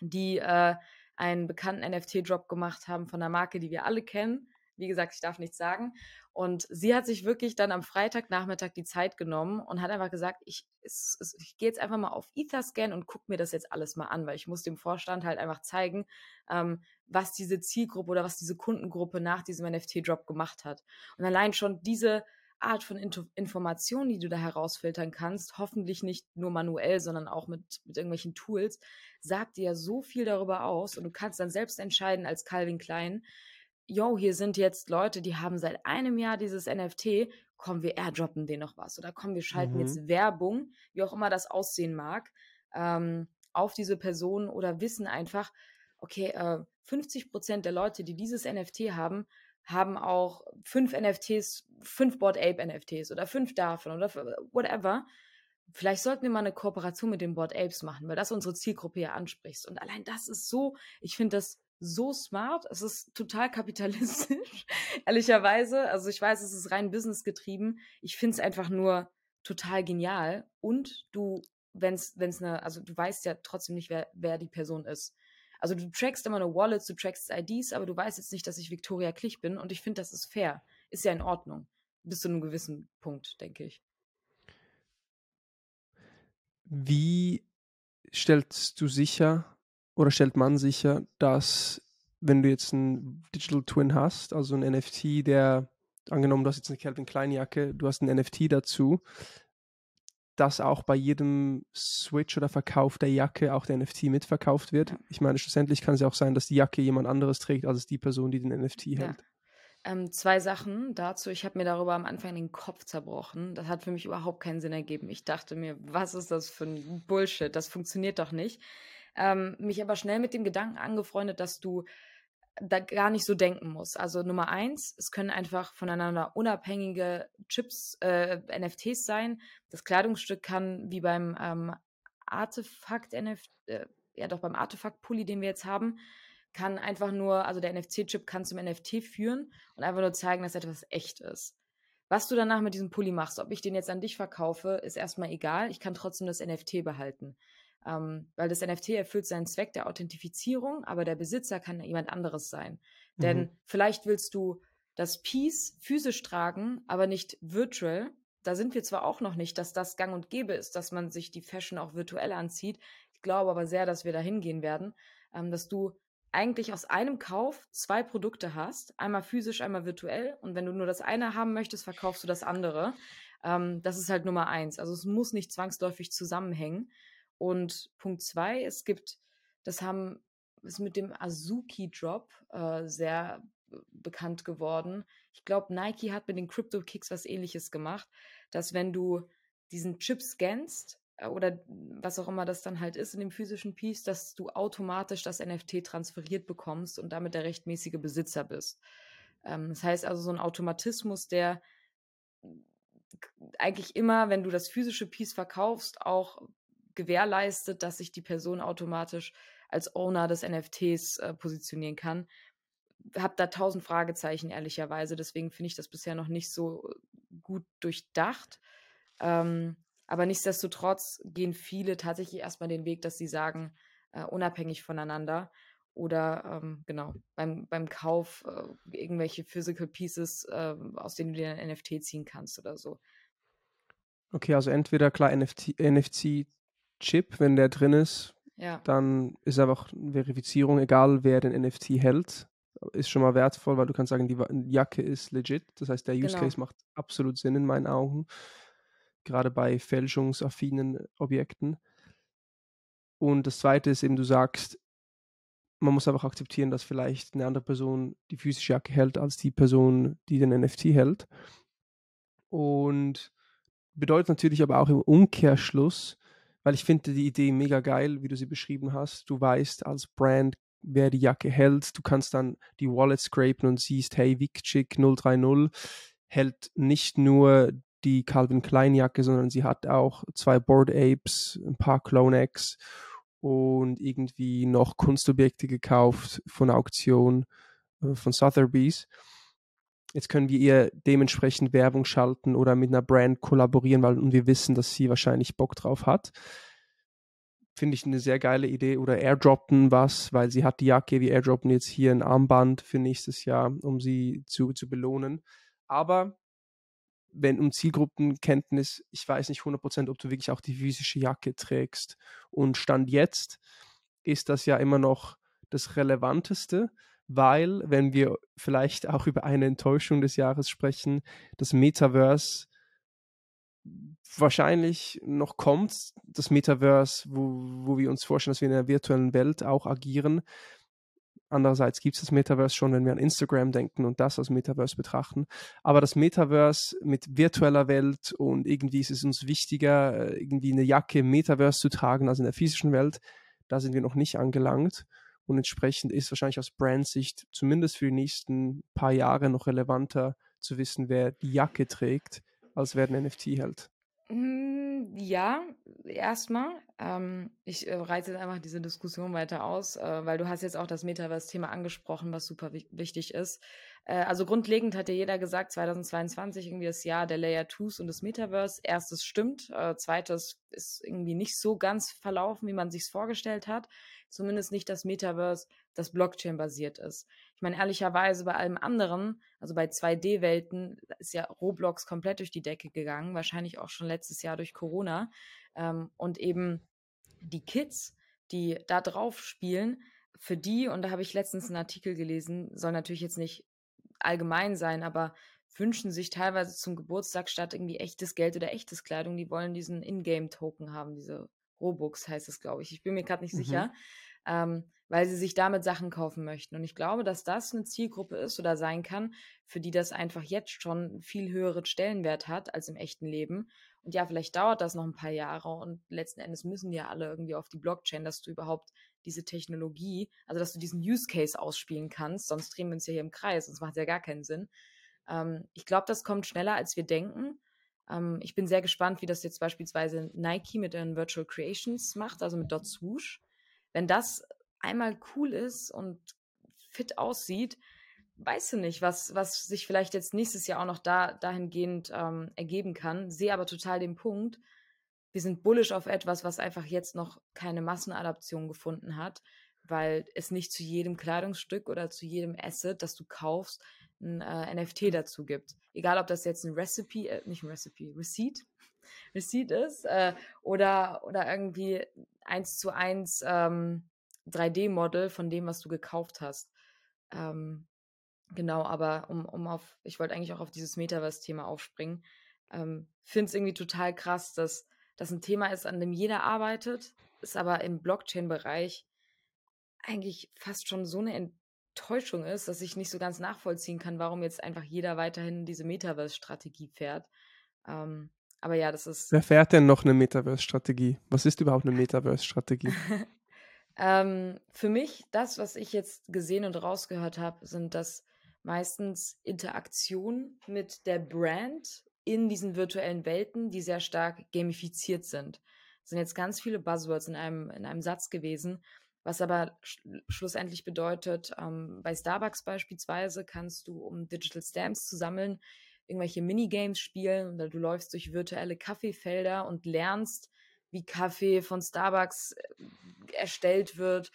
die äh, einen bekannten NFT-Drop gemacht haben von einer Marke, die wir alle kennen. Wie gesagt, ich darf nichts sagen. Und sie hat sich wirklich dann am Freitagnachmittag die Zeit genommen und hat einfach gesagt, ich, ich gehe jetzt einfach mal auf Etherscan und gucke mir das jetzt alles mal an, weil ich muss dem Vorstand halt einfach zeigen, ähm, was diese Zielgruppe oder was diese Kundengruppe nach diesem NFT-Drop gemacht hat. Und allein schon diese Art von Info Information, die du da herausfiltern kannst, hoffentlich nicht nur manuell, sondern auch mit, mit irgendwelchen Tools, sagt dir ja so viel darüber aus und du kannst dann selbst entscheiden als Calvin Klein, yo, hier sind jetzt Leute, die haben seit einem Jahr dieses NFT, komm, wir airdroppen denen noch was oder komm, wir schalten mhm. jetzt Werbung, wie auch immer das aussehen mag, ähm, auf diese Person oder wissen einfach, okay, äh, 50 Prozent der Leute, die dieses NFT haben, haben auch fünf NFTs, fünf Board Ape NFTs oder fünf davon oder whatever. Vielleicht sollten wir mal eine Kooperation mit den Board Apes machen, weil das unsere Zielgruppe ja anspricht. Und allein das ist so, ich finde das so smart. Es ist total kapitalistisch, ehrlicherweise. Also ich weiß, es ist rein business getrieben. Ich finde es einfach nur total genial. Und du, wenn es eine, also du weißt ja trotzdem nicht, wer, wer die Person ist. Also du trackst immer eine Wallet, du trackst IDs, aber du weißt jetzt nicht, dass ich Victoria Klich bin. Und ich finde, das ist fair. Ist ja in Ordnung. Bis zu einem gewissen Punkt, denke ich. Wie stellst du sicher, oder stellt man sicher, dass wenn du jetzt einen Digital Twin hast, also ein NFT, der, angenommen, du hast jetzt eine Calvin Klein Jacke, du hast ein NFT dazu, dass auch bei jedem Switch oder Verkauf der Jacke auch der NFT mitverkauft wird. Ich meine, schlussendlich kann es ja auch sein, dass die Jacke jemand anderes trägt, als die Person, die den NFT hält. Ähm, zwei Sachen dazu. Ich habe mir darüber am Anfang den Kopf zerbrochen. Das hat für mich überhaupt keinen Sinn ergeben. Ich dachte mir, was ist das für ein Bullshit? Das funktioniert doch nicht. Ähm, mich aber schnell mit dem Gedanken angefreundet, dass du da gar nicht so denken musst. Also Nummer eins, es können einfach voneinander unabhängige Chips, äh, NFTs sein. Das Kleidungsstück kann wie beim ähm, Artefakt NFT, äh, ja doch beim Artefakt-Pulli, den wir jetzt haben, kann einfach nur, also der NFC-Chip kann zum NFT führen und einfach nur zeigen, dass etwas echt ist. Was du danach mit diesem Pulli machst, ob ich den jetzt an dich verkaufe, ist erstmal egal. Ich kann trotzdem das NFT behalten. Ähm, weil das NFT erfüllt seinen Zweck der Authentifizierung, aber der Besitzer kann jemand anderes sein. Mhm. Denn vielleicht willst du das Piece physisch tragen, aber nicht virtual. Da sind wir zwar auch noch nicht, dass das gang und gäbe ist, dass man sich die Fashion auch virtuell anzieht. Ich glaube aber sehr, dass wir da hingehen werden, ähm, dass du eigentlich aus einem Kauf zwei Produkte hast, einmal physisch, einmal virtuell. Und wenn du nur das eine haben möchtest, verkaufst du das andere. Ähm, das ist halt Nummer eins. Also es muss nicht zwangsläufig zusammenhängen. Und Punkt zwei, es gibt, das haben, ist mit dem Azuki Drop äh, sehr bekannt geworden. Ich glaube, Nike hat mit den Crypto Kicks was ähnliches gemacht, dass wenn du diesen Chip scannst, äh, oder was auch immer das dann halt ist in dem physischen Piece, dass du automatisch das NFT transferiert bekommst und damit der rechtmäßige Besitzer bist. Ähm, das heißt also so ein Automatismus, der eigentlich immer, wenn du das physische Piece verkaufst, auch gewährleistet, dass sich die Person automatisch als Owner des NFTs äh, positionieren kann. Hab da tausend Fragezeichen, ehrlicherweise. Deswegen finde ich das bisher noch nicht so gut durchdacht. Ähm, aber nichtsdestotrotz gehen viele tatsächlich erstmal den Weg, dass sie sagen, äh, unabhängig voneinander oder ähm, genau beim, beim Kauf äh, irgendwelche Physical Pieces, äh, aus denen du dir ein NFT ziehen kannst oder so. Okay, also entweder klar NFT, NFC-Chip, wenn der drin ist, ja. dann ist einfach Verifizierung, egal wer den NFT hält, ist schon mal wertvoll, weil du kannst sagen, die Jacke ist legit. Das heißt, der Use genau. Case macht absolut Sinn in meinen Augen gerade bei fälschungsaffinen Objekten. Und das Zweite ist eben, du sagst, man muss einfach akzeptieren, dass vielleicht eine andere Person die physische Jacke hält als die Person, die den NFT hält. Und bedeutet natürlich aber auch im Umkehrschluss, weil ich finde die Idee mega geil, wie du sie beschrieben hast. Du weißt als Brand, wer die Jacke hält. Du kannst dann die Wallet scrapen und siehst, hey, Vicchick 030 hält nicht nur die Calvin Klein Jacke, sondern sie hat auch zwei Board Apes, ein paar Clonex und irgendwie noch Kunstobjekte gekauft von Auktion äh, von Sotheby's. Jetzt können wir ihr dementsprechend Werbung schalten oder mit einer Brand kollaborieren, weil und wir wissen, dass sie wahrscheinlich Bock drauf hat. Finde ich eine sehr geile Idee. Oder airdroppen was, weil sie hat die Jacke, wir airdroppen jetzt hier ein Armband für nächstes Jahr, um sie zu, zu belohnen. Aber wenn um Zielgruppenkenntnis, ich weiß nicht 100%, ob du wirklich auch die physische Jacke trägst. Und Stand jetzt ist das ja immer noch das Relevanteste, weil, wenn wir vielleicht auch über eine Enttäuschung des Jahres sprechen, das Metaverse wahrscheinlich noch kommt, das Metaverse, wo, wo wir uns vorstellen, dass wir in einer virtuellen Welt auch agieren, Andererseits gibt es das Metaverse schon, wenn wir an Instagram denken und das als Metaverse betrachten. Aber das Metaverse mit virtueller Welt und irgendwie ist es uns wichtiger, äh, irgendwie eine Jacke im Metaverse zu tragen als in der physischen Welt. Da sind wir noch nicht angelangt. Und entsprechend ist wahrscheinlich aus Brandsicht zumindest für die nächsten paar Jahre noch relevanter zu wissen, wer die Jacke trägt, als wer den NFT hält. Hm, ja, erstmal. Ähm, ich äh, reize jetzt einfach diese Diskussion weiter aus, äh, weil du hast jetzt auch das Metaverse-Thema angesprochen, was super wichtig ist. Äh, also grundlegend hat ja jeder gesagt, 2022 irgendwie das Jahr der Layer 2s und des Metaverse. Erstes stimmt, äh, zweites ist irgendwie nicht so ganz verlaufen, wie man sich vorgestellt hat. Zumindest nicht das Metaverse, das Blockchain-basiert ist. Ich meine, ehrlicherweise bei allem anderen, also bei 2D-Welten, ist ja Roblox komplett durch die Decke gegangen, wahrscheinlich auch schon letztes Jahr durch Corona. Ähm, und eben die Kids, die da drauf spielen, für die, und da habe ich letztens einen Artikel gelesen, soll natürlich jetzt nicht allgemein sein, aber wünschen sich teilweise zum Geburtstag statt irgendwie echtes Geld oder echtes Kleidung, die wollen diesen Ingame-Token haben, diese Robux heißt es, glaube ich. Ich bin mir gerade nicht mhm. sicher. ähm, weil sie sich damit Sachen kaufen möchten. Und ich glaube, dass das eine Zielgruppe ist oder sein kann, für die das einfach jetzt schon viel höheren Stellenwert hat als im echten Leben. Und ja, vielleicht dauert das noch ein paar Jahre und letzten Endes müssen ja alle irgendwie auf die Blockchain, dass du überhaupt diese Technologie, also dass du diesen Use Case ausspielen kannst, sonst drehen wir uns ja hier im Kreis, sonst macht es ja gar keinen Sinn. Ähm, ich glaube, das kommt schneller, als wir denken. Ähm, ich bin sehr gespannt, wie das jetzt beispielsweise Nike mit den Virtual Creations macht, also mit Dot Swoosh. Wenn das einmal cool ist und fit aussieht, weißt du nicht, was, was sich vielleicht jetzt nächstes Jahr auch noch da, dahingehend ähm, ergeben kann. Sehe aber total den Punkt, wir sind bullish auf etwas, was einfach jetzt noch keine Massenadaption gefunden hat, weil es nicht zu jedem Kleidungsstück oder zu jedem Asset, das du kaufst, ein äh, NFT dazu gibt. Egal, ob das jetzt ein Recipe, äh, nicht ein Recipe, Receipt, Receipt ist äh, oder, oder irgendwie eins zu eins ähm, 3D-Model von dem, was du gekauft hast. Ähm, genau, aber um, um auf, ich wollte eigentlich auch auf dieses Metaverse-Thema aufspringen. Ähm, Finde es irgendwie total krass, dass das ein Thema ist, an dem jeder arbeitet, ist aber im Blockchain-Bereich eigentlich fast schon so eine Enttäuschung ist, dass ich nicht so ganz nachvollziehen kann, warum jetzt einfach jeder weiterhin diese Metaverse-Strategie fährt. Ähm, aber ja, das ist. Wer fährt denn noch eine Metaverse-Strategie? Was ist überhaupt eine Metaverse-Strategie? ähm, für mich, das, was ich jetzt gesehen und rausgehört habe, sind das meistens Interaktionen mit der Brand in diesen virtuellen Welten, die sehr stark gamifiziert sind. Das sind jetzt ganz viele Buzzwords in einem, in einem Satz gewesen, was aber sch schlussendlich bedeutet, ähm, bei Starbucks beispielsweise kannst du, um Digital Stamps zu sammeln, irgendwelche Minigames spielen oder du läufst durch virtuelle Kaffeefelder und lernst, wie Kaffee von Starbucks äh, erstellt wird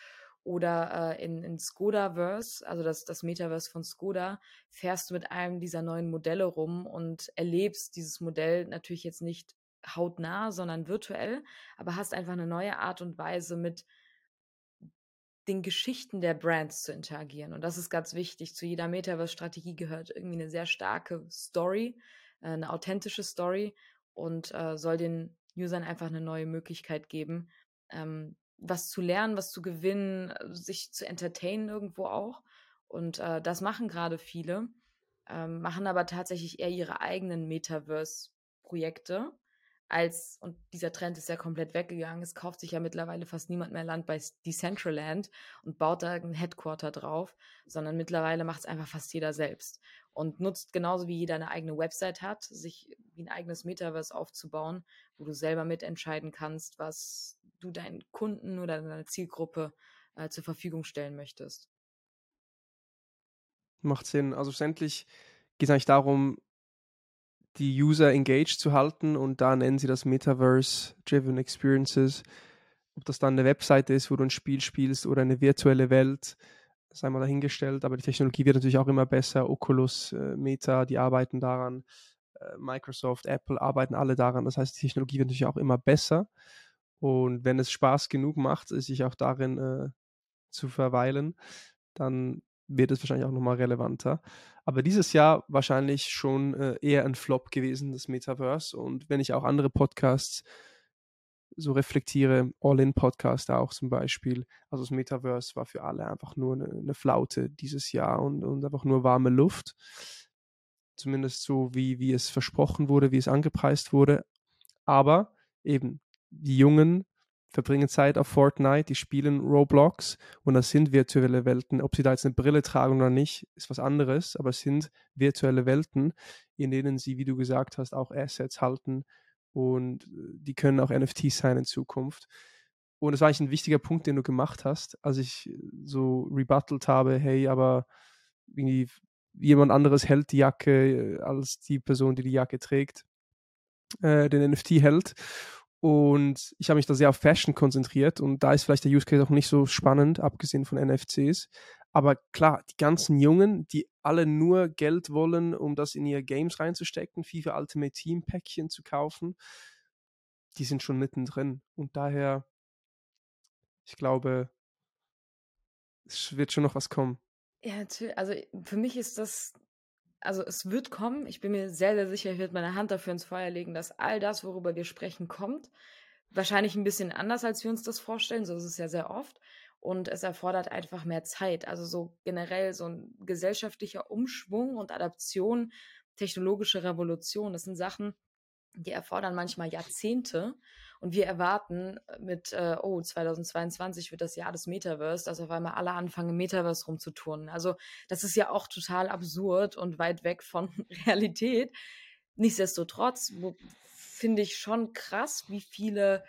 oder äh, in, in Skoda-Verse, also das, das Metaverse von Skoda, fährst du mit einem dieser neuen Modelle rum und erlebst dieses Modell natürlich jetzt nicht hautnah, sondern virtuell, aber hast einfach eine neue Art und Weise mit den Geschichten der Brands zu interagieren. Und das ist ganz wichtig. Zu jeder Metaverse-Strategie gehört irgendwie eine sehr starke Story, äh, eine authentische Story und äh, soll den Usern einfach eine neue Möglichkeit geben, ähm, was zu lernen, was zu gewinnen, äh, sich zu entertainen irgendwo auch. Und äh, das machen gerade viele, ähm, machen aber tatsächlich eher ihre eigenen Metaverse-Projekte als, und dieser Trend ist ja komplett weggegangen, es kauft sich ja mittlerweile fast niemand mehr Land bei Decentraland und baut da ein Headquarter drauf, sondern mittlerweile macht es einfach fast jeder selbst und nutzt genauso wie jeder eine eigene Website hat, sich wie ein eigenes Metaverse aufzubauen, wo du selber mitentscheiden kannst, was du deinen Kunden oder deiner Zielgruppe äh, zur Verfügung stellen möchtest. Macht Sinn. Also schlussendlich geht es eigentlich darum, die User engaged zu halten und da nennen sie das Metaverse-Driven Experiences. Ob das dann eine Webseite ist, wo du ein Spiel spielst oder eine virtuelle Welt, sei mal dahingestellt. Aber die Technologie wird natürlich auch immer besser. Oculus, äh, Meta, die arbeiten daran. Äh, Microsoft, Apple arbeiten alle daran. Das heißt, die Technologie wird natürlich auch immer besser. Und wenn es Spaß genug macht, sich auch darin äh, zu verweilen, dann wird es wahrscheinlich auch nochmal relevanter. Aber dieses Jahr wahrscheinlich schon äh, eher ein Flop gewesen, das Metaverse. Und wenn ich auch andere Podcasts so reflektiere, All-In-Podcast auch zum Beispiel, also das Metaverse war für alle einfach nur eine, eine Flaute dieses Jahr und, und einfach nur warme Luft. Zumindest so, wie, wie es versprochen wurde, wie es angepreist wurde. Aber eben die Jungen verbringen Zeit auf Fortnite, die spielen Roblox und das sind virtuelle Welten. Ob sie da jetzt eine Brille tragen oder nicht, ist was anderes, aber es sind virtuelle Welten, in denen sie, wie du gesagt hast, auch Assets halten und äh, die können auch NFTs sein in Zukunft. Und das war eigentlich ein wichtiger Punkt, den du gemacht hast, als ich so rebuttelt habe, hey, aber irgendwie jemand anderes hält die Jacke äh, als die Person, die die Jacke trägt, äh, den NFT hält. Und ich habe mich da sehr auf Fashion konzentriert und da ist vielleicht der Use Case auch nicht so spannend, abgesehen von NFCs. Aber klar, die ganzen Jungen, die alle nur Geld wollen, um das in ihre Games reinzustecken, FIFA Ultimate Team Päckchen zu kaufen, die sind schon mittendrin. Und daher, ich glaube, es wird schon noch was kommen. Ja, also für mich ist das also es wird kommen. Ich bin mir sehr, sehr sicher, ich werde meine Hand dafür ins Feuer legen, dass all das, worüber wir sprechen, kommt. Wahrscheinlich ein bisschen anders, als wir uns das vorstellen. So ist es ja sehr oft. und es erfordert einfach mehr Zeit. Also so generell so ein gesellschaftlicher Umschwung und Adaption, technologische Revolution, das sind Sachen, die erfordern manchmal Jahrzehnte. Und wir erwarten mit, äh, oh, 2022 wird das Jahr des Metaverse, dass auf einmal alle anfangen, im Metaverse rumzuturnen. Also das ist ja auch total absurd und weit weg von Realität. Nichtsdestotrotz finde ich schon krass, wie viele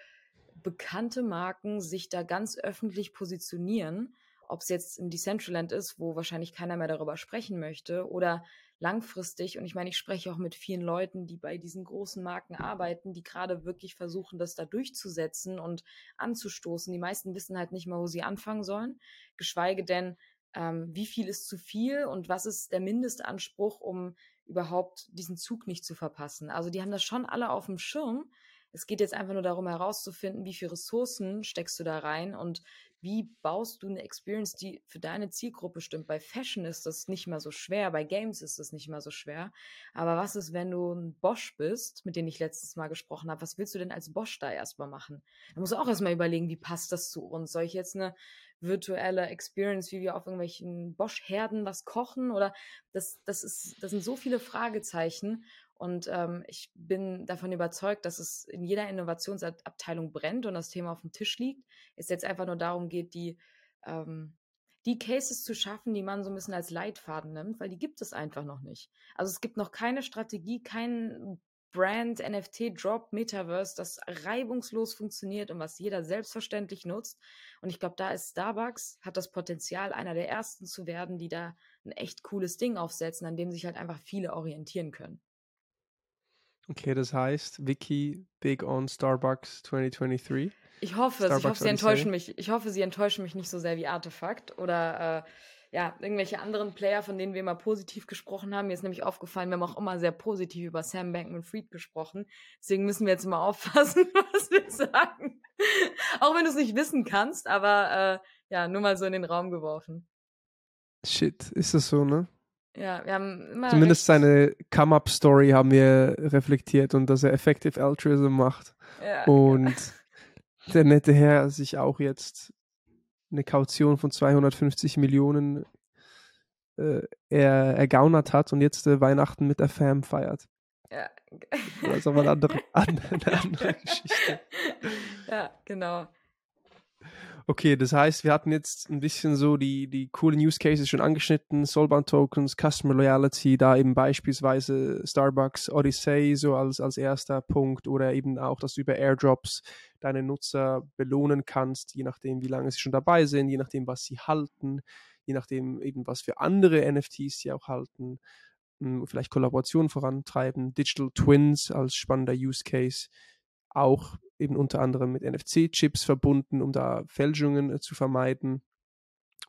bekannte Marken sich da ganz öffentlich positionieren. Ob es jetzt im Decentraland ist, wo wahrscheinlich keiner mehr darüber sprechen möchte, oder langfristig. Und ich meine, ich spreche auch mit vielen Leuten, die bei diesen großen Marken arbeiten, die gerade wirklich versuchen, das da durchzusetzen und anzustoßen. Die meisten wissen halt nicht mal, wo sie anfangen sollen, geschweige denn, ähm, wie viel ist zu viel und was ist der Mindestanspruch, um überhaupt diesen Zug nicht zu verpassen. Also die haben das schon alle auf dem Schirm. Es geht jetzt einfach nur darum herauszufinden, wie viele Ressourcen steckst du da rein und wie baust du eine Experience, die für deine Zielgruppe stimmt. Bei Fashion ist das nicht mal so schwer, bei Games ist das nicht mal so schwer. Aber was ist, wenn du ein Bosch bist, mit dem ich letztes Mal gesprochen habe? Was willst du denn als Bosch da erstmal machen? Da musst du auch erstmal überlegen, wie passt das zu uns? Soll ich jetzt eine virtuelle Experience, wie wir auf irgendwelchen Bosch-Herden was kochen? Oder das, das ist, das sind so viele Fragezeichen. Und ähm, ich bin davon überzeugt, dass es in jeder Innovationsabteilung brennt und das Thema auf dem Tisch liegt. Es jetzt einfach nur darum geht, die, ähm, die Cases zu schaffen, die man so ein bisschen als Leitfaden nimmt, weil die gibt es einfach noch nicht. Also es gibt noch keine Strategie, kein Brand, NFT, Drop, Metaverse, das reibungslos funktioniert und was jeder selbstverständlich nutzt. Und ich glaube, da ist Starbucks, hat das Potenzial, einer der ersten zu werden, die da ein echt cooles Ding aufsetzen, an dem sich halt einfach viele orientieren können. Okay, das heißt, Vicky, big on Starbucks 2023. Ich hoffe es. Ich hoffe, sie enttäuschen mich. Ich hoffe, sie enttäuschen mich nicht so sehr wie Artefakt oder äh, ja, irgendwelche anderen Player, von denen wir immer positiv gesprochen haben. Mir ist nämlich aufgefallen, wir haben auch immer sehr positiv über Sam Bankman-Fried gesprochen. Deswegen müssen wir jetzt immer aufpassen, was wir sagen. auch wenn du es nicht wissen kannst, aber äh, ja, nur mal so in den Raum geworfen. Shit, ist das so, ne? Ja, wir haben immer. Zumindest seine Come-Up-Story haben wir reflektiert und dass er Effective Altruism macht. Ja, und ja. der nette Herr sich auch jetzt eine Kaution von 250 Millionen äh, er, ergaunert hat und jetzt äh, Weihnachten mit der Fam feiert. Ja. Das ist aber eine andere, eine andere Geschichte. Ja, genau. Okay, das heißt, wir hatten jetzt ein bisschen so die, die coolen Use Cases schon angeschnitten, Soulbound Tokens, Customer Loyalty, da eben beispielsweise Starbucks Odyssey so als, als erster Punkt oder eben auch, dass du über Airdrops deine Nutzer belohnen kannst, je nachdem, wie lange sie schon dabei sind, je nachdem, was sie halten, je nachdem eben, was für andere NFTs sie auch halten, hm, vielleicht Kollaborationen vorantreiben, Digital Twins als spannender Use Case, auch eben unter anderem mit NFC-Chips verbunden, um da Fälschungen äh, zu vermeiden.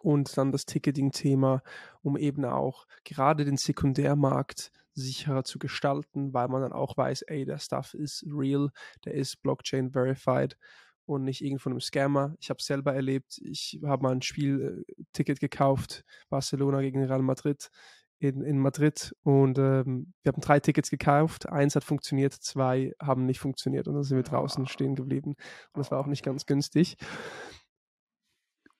Und dann das Ticketing-Thema, um eben auch gerade den Sekundärmarkt sicherer zu gestalten, weil man dann auch weiß, ey, der Stuff ist real, der ist Blockchain verified und nicht irgend von einem Scammer. Ich habe es selber erlebt. Ich habe mal ein Spielticket äh, gekauft, Barcelona gegen Real Madrid in, in Madrid und ähm, wir haben drei Tickets gekauft. Eins hat funktioniert, zwei haben nicht funktioniert und dann sind wir draußen stehen geblieben und das war auch nicht ganz günstig.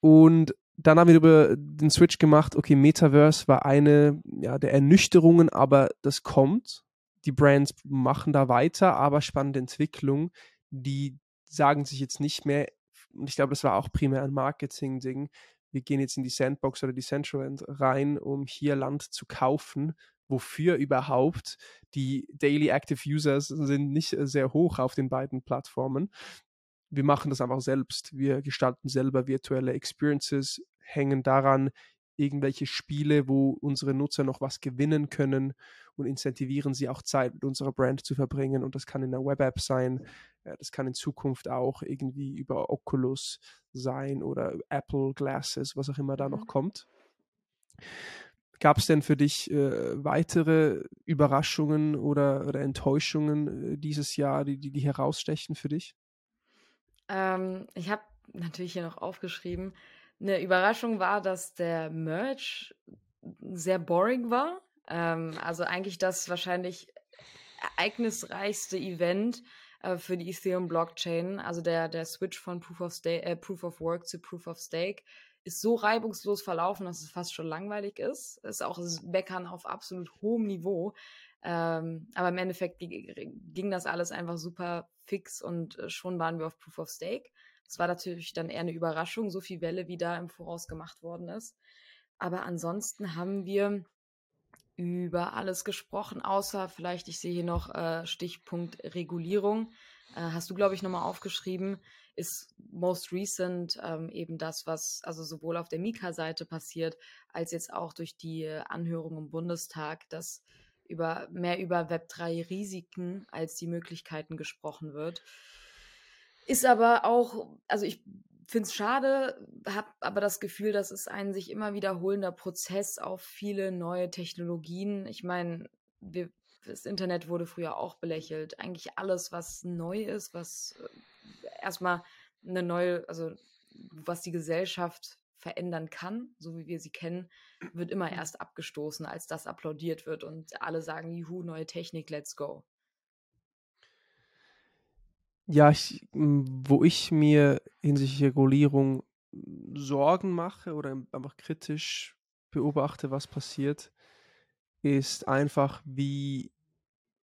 Und dann haben wir über den Switch gemacht, okay, Metaverse war eine ja, der Ernüchterungen, aber das kommt. Die Brands machen da weiter, aber spannende Entwicklung, die sagen sich jetzt nicht mehr, und ich glaube, das war auch primär ein Marketing-Ding, wir gehen jetzt in die Sandbox oder die Central rein, um hier Land zu kaufen. Wofür überhaupt? Die Daily Active Users sind nicht äh, sehr hoch auf den beiden Plattformen. Wir machen das einfach selbst. Wir gestalten selber virtuelle Experiences, hängen daran irgendwelche Spiele, wo unsere Nutzer noch was gewinnen können und incentivieren sie auch Zeit mit unserer Brand zu verbringen. Und das kann in einer Web-App sein, das kann in Zukunft auch irgendwie über Oculus sein oder Apple Glasses, was auch immer da noch mhm. kommt. Gab es denn für dich äh, weitere Überraschungen oder, oder Enttäuschungen äh, dieses Jahr, die, die, die herausstechen für dich? Ähm, ich habe natürlich hier noch aufgeschrieben, eine Überraschung war, dass der Merch sehr boring war. Ähm, also eigentlich das wahrscheinlich ereignisreichste Event äh, für die Ethereum-Blockchain. Also der, der Switch von Proof of, Stake, äh, Proof of Work zu Proof of Stake ist so reibungslos verlaufen, dass es fast schon langweilig ist. Ist auch Meckern auf absolut hohem Niveau. Ähm, aber im Endeffekt ging das alles einfach super fix und äh, schon waren wir auf Proof of Stake. Das war natürlich dann eher eine Überraschung, so viel Welle, wie da im Voraus gemacht worden ist. Aber ansonsten haben wir über alles gesprochen, außer vielleicht, ich sehe hier noch äh, Stichpunkt Regulierung. Äh, hast du, glaube ich, nochmal aufgeschrieben, ist most recent ähm, eben das, was also sowohl auf der Mika-Seite passiert, als jetzt auch durch die Anhörung im Bundestag, dass über mehr über Web3-Risiken als die Möglichkeiten gesprochen wird. Ist aber auch, also ich finde es schade, habe aber das Gefühl, das ist ein sich immer wiederholender Prozess auf viele neue Technologien. Ich meine, das Internet wurde früher auch belächelt. Eigentlich alles, was neu ist, was äh, erstmal eine neue, also was die Gesellschaft verändern kann, so wie wir sie kennen, wird immer mhm. erst abgestoßen, als das applaudiert wird und alle sagen, juhu, neue Technik, let's go. Ja, ich, wo ich mir hinsichtlich Regulierung Sorgen mache oder einfach kritisch beobachte, was passiert, ist einfach, wie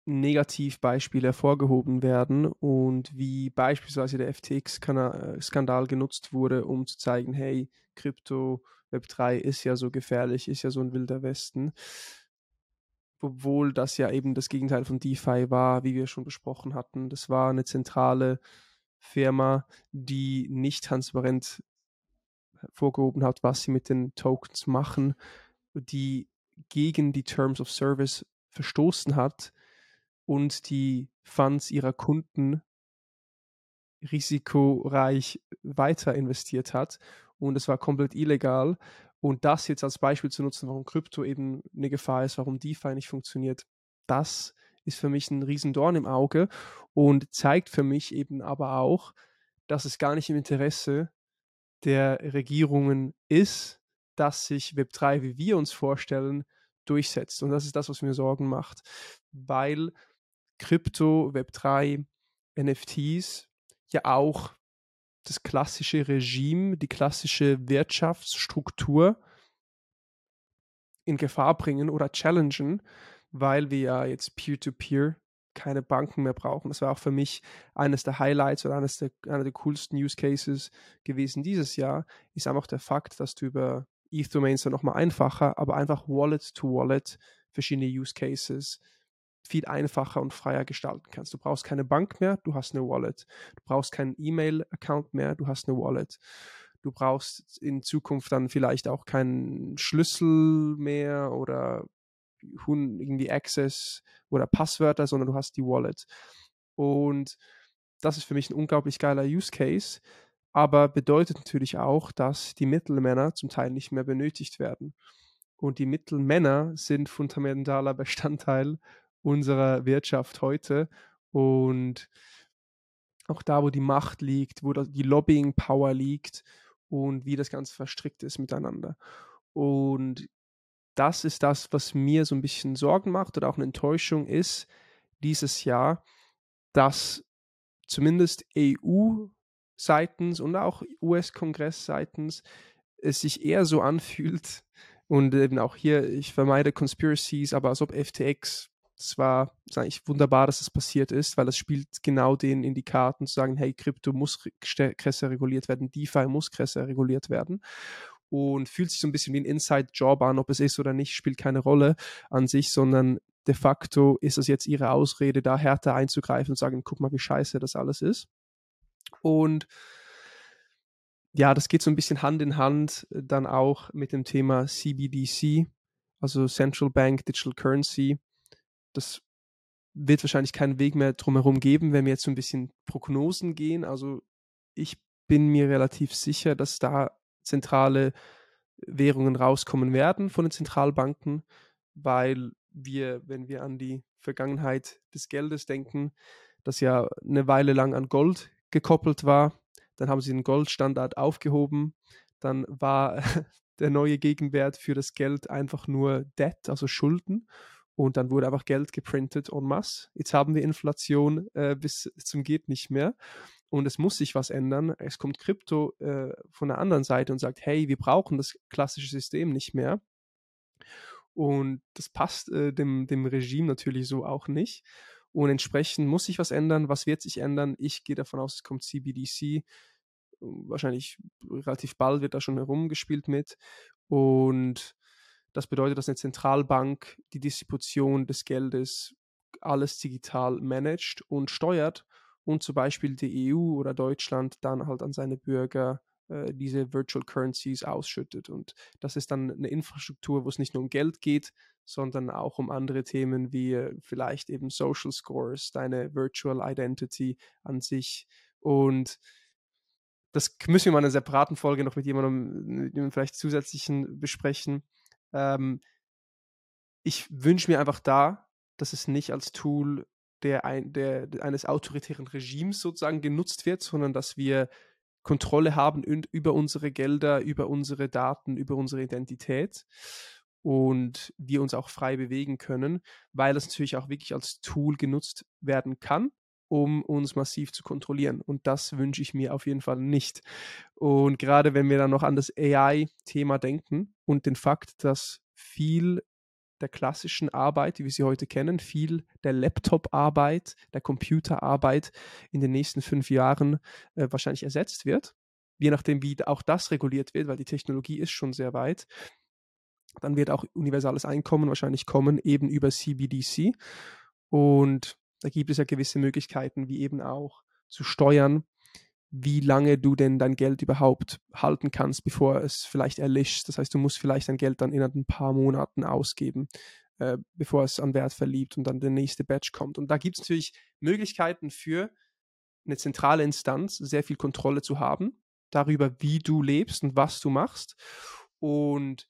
Negativbeispiele hervorgehoben werden und wie beispielsweise der FTX-Skandal genutzt wurde, um zu zeigen, hey, Krypto Web 3 ist ja so gefährlich, ist ja so ein wilder Westen. Obwohl das ja eben das Gegenteil von DeFi war, wie wir schon besprochen hatten. Das war eine zentrale Firma, die nicht transparent vorgehoben hat, was sie mit den Tokens machen, die gegen die Terms of Service verstoßen hat und die Funds ihrer Kunden risikoreich weiter investiert hat. Und es war komplett illegal. Und das jetzt als Beispiel zu nutzen, warum Krypto eben eine Gefahr ist, warum DeFi nicht funktioniert, das ist für mich ein Riesendorn im Auge und zeigt für mich eben aber auch, dass es gar nicht im Interesse der Regierungen ist, dass sich Web3, wie wir uns vorstellen, durchsetzt. Und das ist das, was mir Sorgen macht, weil Krypto, Web3, NFTs ja auch das klassische Regime, die klassische Wirtschaftsstruktur in Gefahr bringen oder challengen, weil wir ja jetzt Peer-to-Peer -Peer keine Banken mehr brauchen. Das war auch für mich eines der Highlights oder eines der, einer der coolsten Use Cases gewesen dieses Jahr, ist einfach der Fakt, dass du über ETH-Domains dann nochmal einfacher, aber einfach Wallet-to-Wallet verschiedene Use Cases viel einfacher und freier gestalten kannst. Du brauchst keine Bank mehr, du hast eine Wallet. Du brauchst keinen E-Mail-Account mehr, du hast eine Wallet. Du brauchst in Zukunft dann vielleicht auch keinen Schlüssel mehr oder irgendwie Access oder Passwörter, sondern du hast die Wallet. Und das ist für mich ein unglaublich geiler Use Case, aber bedeutet natürlich auch, dass die Mittelmänner zum Teil nicht mehr benötigt werden. Und die Mittelmänner sind fundamentaler Bestandteil unserer Wirtschaft heute und auch da, wo die Macht liegt, wo die Lobbying-Power liegt und wie das Ganze verstrickt ist miteinander. Und das ist das, was mir so ein bisschen Sorgen macht oder auch eine Enttäuschung ist dieses Jahr, dass zumindest EU-seitens und auch US-Kongress-seitens es sich eher so anfühlt und eben auch hier, ich vermeide Conspiracies, aber als ob FTX es war eigentlich wunderbar, dass das passiert ist, weil das spielt genau denen in die Karten zu sagen, hey, Krypto muss krasser reguliert werden, DeFi muss krasser reguliert werden und fühlt sich so ein bisschen wie ein Inside-Job an, ob es ist oder nicht, spielt keine Rolle an sich, sondern de facto ist es jetzt ihre Ausrede, da härter einzugreifen und sagen, guck mal, wie scheiße das alles ist. Und ja, das geht so ein bisschen Hand in Hand dann auch mit dem Thema CBDC, also Central Bank Digital Currency das wird wahrscheinlich keinen Weg mehr drumherum geben, wenn wir jetzt so ein bisschen Prognosen gehen. Also ich bin mir relativ sicher, dass da zentrale Währungen rauskommen werden von den Zentralbanken, weil wir, wenn wir an die Vergangenheit des Geldes denken, das ja eine Weile lang an Gold gekoppelt war, dann haben sie den Goldstandard aufgehoben, dann war der neue Gegenwert für das Geld einfach nur Debt, also Schulden Und dann wurde einfach Geld geprintet en masse. Jetzt haben wir Inflation äh, bis zum geht nicht mehr. Und es muss sich was ändern. Es kommt Krypto äh, von der anderen Seite und sagt, hey, wir brauchen das klassische System nicht mehr. Und das passt äh, dem, dem Regime natürlich so auch nicht. Und entsprechend muss sich was ändern. Was wird sich ändern? Ich gehe davon aus, es kommt CBDC. Wahrscheinlich relativ bald wird da schon herumgespielt mit. Und das bedeutet, dass eine Zentralbank die Distribution des Geldes alles digital managt und steuert und zum Beispiel die EU oder Deutschland dann halt an seine Bürger äh, diese Virtual Currencies ausschüttet. Und das ist dann eine Infrastruktur, wo es nicht nur um Geld geht, sondern auch um andere Themen wie äh, vielleicht eben Social Scores, deine Virtual Identity an sich. Und das müssen wir mal in einer separaten Folge noch mit jemandem, mit jemandem vielleicht zusätzlichen besprechen. Ähm, ich wünsche mir einfach da, dass es nicht als Tool der, ein, der, eines autoritären Regimes sozusagen genutzt wird, sondern dass wir Kontrolle haben über unsere Gelder, über unsere Daten, über unsere Identität und wir uns auch frei bewegen können, weil es natürlich auch wirklich als Tool genutzt werden kann, um uns massiv zu kontrollieren. Und das wünsche ich mir auf jeden Fall nicht. Und gerade wenn wir dann noch an das AI-Thema denken und den Fakt, dass viel der klassischen Arbeit, wie wir sie heute kennen, viel der Laptop-Arbeit, der Computerarbeit in den nächsten fünf Jahren äh, wahrscheinlich ersetzt wird. Je nachdem, wie auch das reguliert wird, weil die Technologie ist schon sehr weit. Dann wird auch universales Einkommen wahrscheinlich kommen, eben über CBDC. Und da gibt es ja gewisse Möglichkeiten, wie eben auch zu steuern, wie lange du denn dein Geld überhaupt halten kannst, bevor es vielleicht erlischt. Das heißt, du musst vielleicht dein Geld dann in ein paar Monaten ausgeben, äh, bevor es an Wert verliebt und dann der nächste Batch kommt. Und da gibt es natürlich Möglichkeiten für eine zentrale Instanz, sehr viel Kontrolle zu haben darüber, wie du lebst und was du machst. Und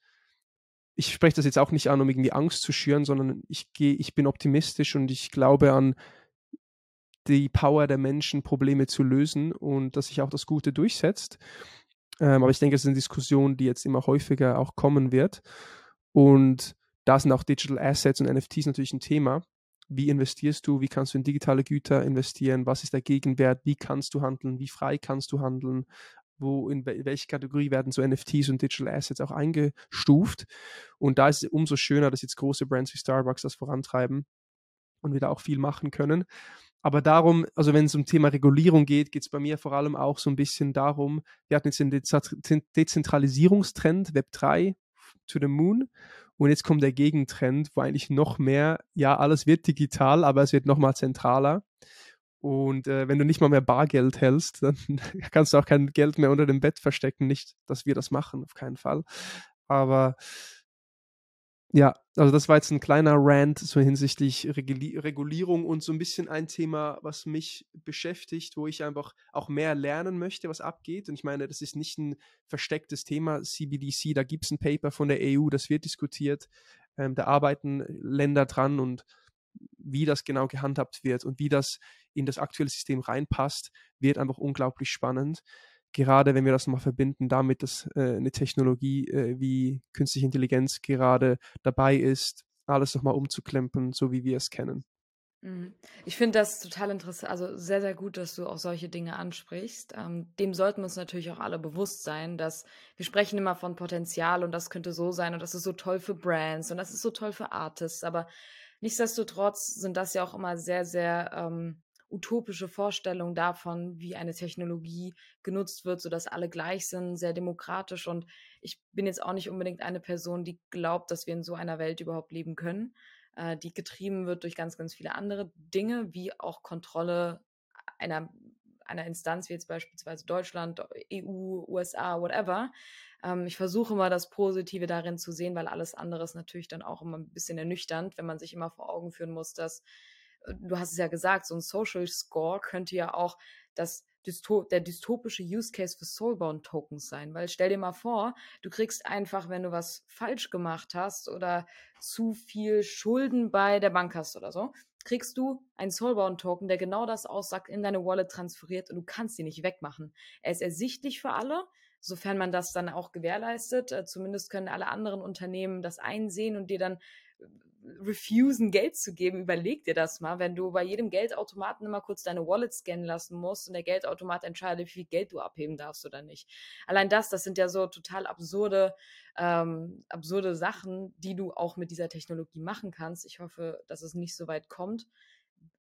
ich spreche das jetzt auch nicht an, um irgendwie Angst zu schüren, sondern ich gehe, ich bin optimistisch und ich glaube an die Power der Menschen, Probleme zu lösen und dass sich auch das Gute durchsetzt. Ähm, aber ich denke, es ist eine Diskussion, die jetzt immer häufiger auch kommen wird. Und da sind auch Digital Assets und NFTs natürlich ein Thema. Wie investierst du? Wie kannst du in digitale Güter investieren? Was ist der Gegenwert? Wie kannst du handeln? Wie frei kannst du handeln? Wo, in welche Kategorie werden so NFTs und Digital Assets auch eingestuft? Und da ist es umso schöner, dass jetzt große Brands wie Starbucks das vorantreiben und wir da auch viel machen können. Aber darum, also wenn es um Thema Regulierung geht, geht es bei mir vor allem auch so ein bisschen darum, wir hatten jetzt den Dezentralisierungstrend, Web 3 to the Moon. Und jetzt kommt der Gegentrend, wo eigentlich noch mehr, ja, alles wird digital, aber es wird noch mal zentraler. Und äh, wenn du nicht mal mehr Bargeld hältst, dann kannst du auch kein Geld mehr unter dem Bett verstecken. Nicht, dass wir das machen, auf keinen Fall. Aber ja, also das war jetzt ein kleiner Rant so hinsichtlich Reguli Regulierung und so ein bisschen ein Thema, was mich beschäftigt, wo ich einfach auch mehr lernen möchte, was abgeht. Und ich meine, das ist nicht ein verstecktes Thema, CBDC, da gibt es ein Paper von der EU, das wird diskutiert. Ähm, da arbeiten Länder dran und wie das genau gehandhabt wird und wie das in das aktuelle System reinpasst, wird einfach unglaublich spannend gerade wenn wir das mal verbinden damit, dass äh, eine Technologie äh, wie künstliche Intelligenz gerade dabei ist, alles nochmal umzuklempern, so wie wir es kennen. Mhm. Ich finde das total interessant, also sehr, sehr gut, dass du auch solche Dinge ansprichst. Ähm, dem sollten wir uns natürlich auch alle bewusst sein, dass wir sprechen immer von Potenzial und das könnte so sein und das ist so toll für Brands und das ist so toll für Artists, aber nichtsdestotrotz sind das ja auch immer sehr, sehr ähm, utopische Vorstellung davon, wie eine Technologie genutzt wird, sodass alle gleich sind, sehr demokratisch. Und ich bin jetzt auch nicht unbedingt eine Person, die glaubt, dass wir in so einer Welt überhaupt leben können, äh, die getrieben wird durch ganz, ganz viele andere Dinge, wie auch Kontrolle einer, einer Instanz, wie jetzt beispielsweise Deutschland, EU, USA, whatever. Ähm, ich versuche immer das Positive darin zu sehen, weil alles andere ist natürlich dann auch immer ein bisschen ernüchternd, wenn man sich immer vor Augen führen muss, dass du hast es ja gesagt, so ein Social Score könnte ja auch das der dystopische Use Case für Soulbound Tokens sein. Weil stell dir mal vor, du kriegst einfach, wenn du was falsch gemacht hast oder zu viel Schulden bei der Bank hast oder so, kriegst du einen Soulbound Token, der genau das aussagt, in deine Wallet transferiert und du kannst ihn nicht wegmachen. Er ist ersichtlich für alle, sofern man das dann auch gewährleistet. Äh, zumindest können alle anderen Unternehmen das einsehen und dir dann refusen, Geld zu geben. Überleg dir das mal, wenn du bei jedem Geldautomaten immer kurz deine Wallet scannen lassen musst und der Geldautomat entscheidet, wie viel Geld du abheben darfst oder nicht. Allein das, das sind ja so total absurde, ähm, absurde Sachen, die du auch mit dieser Technologie machen kannst. Ich hoffe, dass es nicht so weit kommt.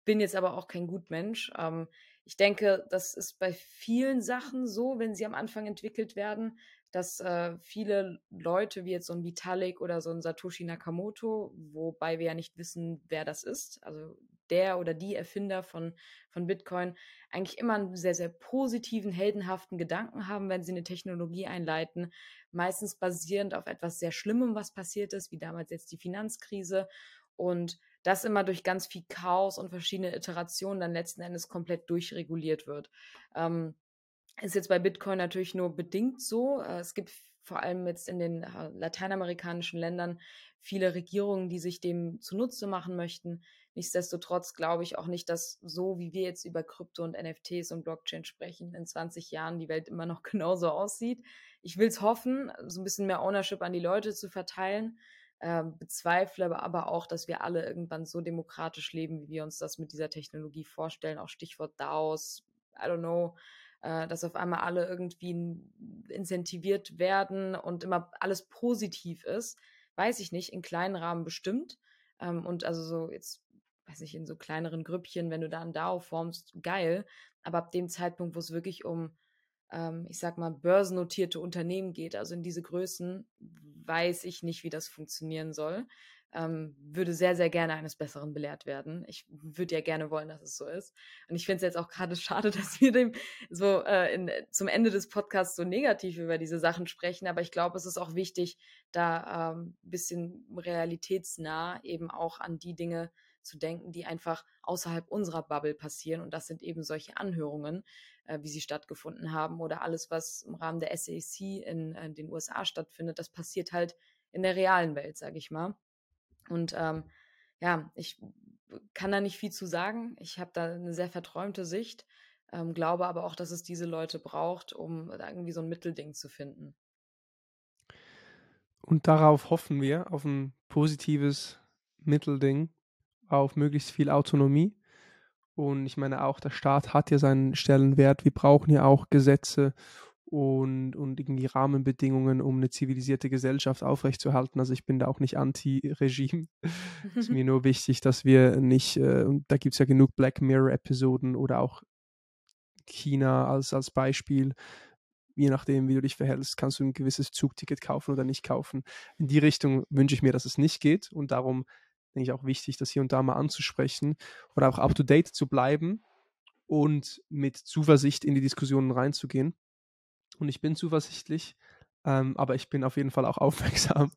Bin jetzt aber auch kein Gutmensch. Ähm, ich denke, das ist bei vielen Sachen so, wenn sie am Anfang entwickelt werden, dass äh, viele Leute wie jetzt so ein Vitalik oder so ein Satoshi Nakamoto, wobei wir ja nicht wissen, wer das ist, also der oder die Erfinder von, von Bitcoin, eigentlich immer einen sehr, sehr positiven, heldenhaften Gedanken haben, wenn sie eine Technologie einleiten, meistens basierend auf etwas sehr Schlimmem, was passiert ist, wie damals jetzt die Finanzkrise. Und das immer durch ganz viel Chaos und verschiedene Iterationen dann letzten Endes komplett durchreguliert wird. Ähm, ist jetzt bei Bitcoin natürlich nur bedingt so. Äh, es gibt vor allem jetzt in den äh, lateinamerikanischen Ländern viele Regierungen, die sich dem zunutze machen möchten. Nichtsdestotrotz glaube ich auch nicht, dass so wie wir jetzt über Krypto und NFTs und Blockchain sprechen, in 20 Jahren die Welt immer noch genauso aussieht. Ich will es hoffen, so ein bisschen mehr Ownership an die Leute zu verteilen. Äh, bezweifle aber auch, dass wir alle irgendwann so demokratisch leben, wie wir uns das mit dieser Technologie vorstellen. Auch Stichwort DAOs, I don't know äh, dass auf einmal alle irgendwie incentiviert werden und immer alles positiv ist, weiß ich nicht, in kleinen Rahmen bestimmt. Ähm, und also so jetzt, weiß ich, in so kleineren Grüppchen, wenn du da ein DAO formst, geil. Aber ab dem Zeitpunkt, wo es wirklich um, ähm, ich sag mal, börsennotierte Unternehmen geht, also in diese Größen, weiß ich nicht, wie das funktionieren soll ähm, würde sehr, sehr gerne eines Besseren belehrt werden. Ich würde ja gerne wollen, dass es so ist. Und ich finde es jetzt auch gerade schade, dass wir dem so äh, in, zum Ende des Podcasts so negativ über diese Sachen sprechen. Aber ich glaube, es ist auch wichtig, da ein ähm, bisschen realitätsnah eben auch an die Dinge zu denken, die einfach außerhalb unserer Bubble passieren. Und das sind eben solche Anhörungen, äh, wie sie stattgefunden haben oder alles, was im Rahmen der SAC in, in den USA stattfindet. Das passiert halt in der realen Welt, sage ich mal. Und ähm, ja, ich kann da nicht viel zu sagen. Ich habe da eine sehr verträumte Sicht, ähm, glaube aber auch, dass es diese Leute braucht, um irgendwie so ein Mittelding zu finden. Und darauf hoffen wir, auf ein positives Mittelding, auf möglichst viel Autonomie. Und ich meine auch, der Staat hat ja seinen Stellenwert. Wir brauchen ja auch Gesetze und, und irgendwie Rahmenbedingungen, um eine zivilisierte Gesellschaft aufrechtzuerhalten. Also ich bin da auch nicht anti-Regime. Es ist mir nur wichtig, dass wir nicht, äh, und da gibt es ja genug Black Mirror-Episoden oder auch China als, als Beispiel. Je nachdem, wie du dich verhältst, kannst du ein gewisses Zugticket kaufen oder nicht kaufen. In die Richtung wünsche ich mir, dass es nicht geht. Und darum denke ich auch wichtig, das hier und da mal anzusprechen oder auch up-to-date zu bleiben und mit Zuversicht in die Diskussionen reinzugehen und ich bin zuversichtlich, ähm, aber ich bin auf jeden Fall auch aufmerksam,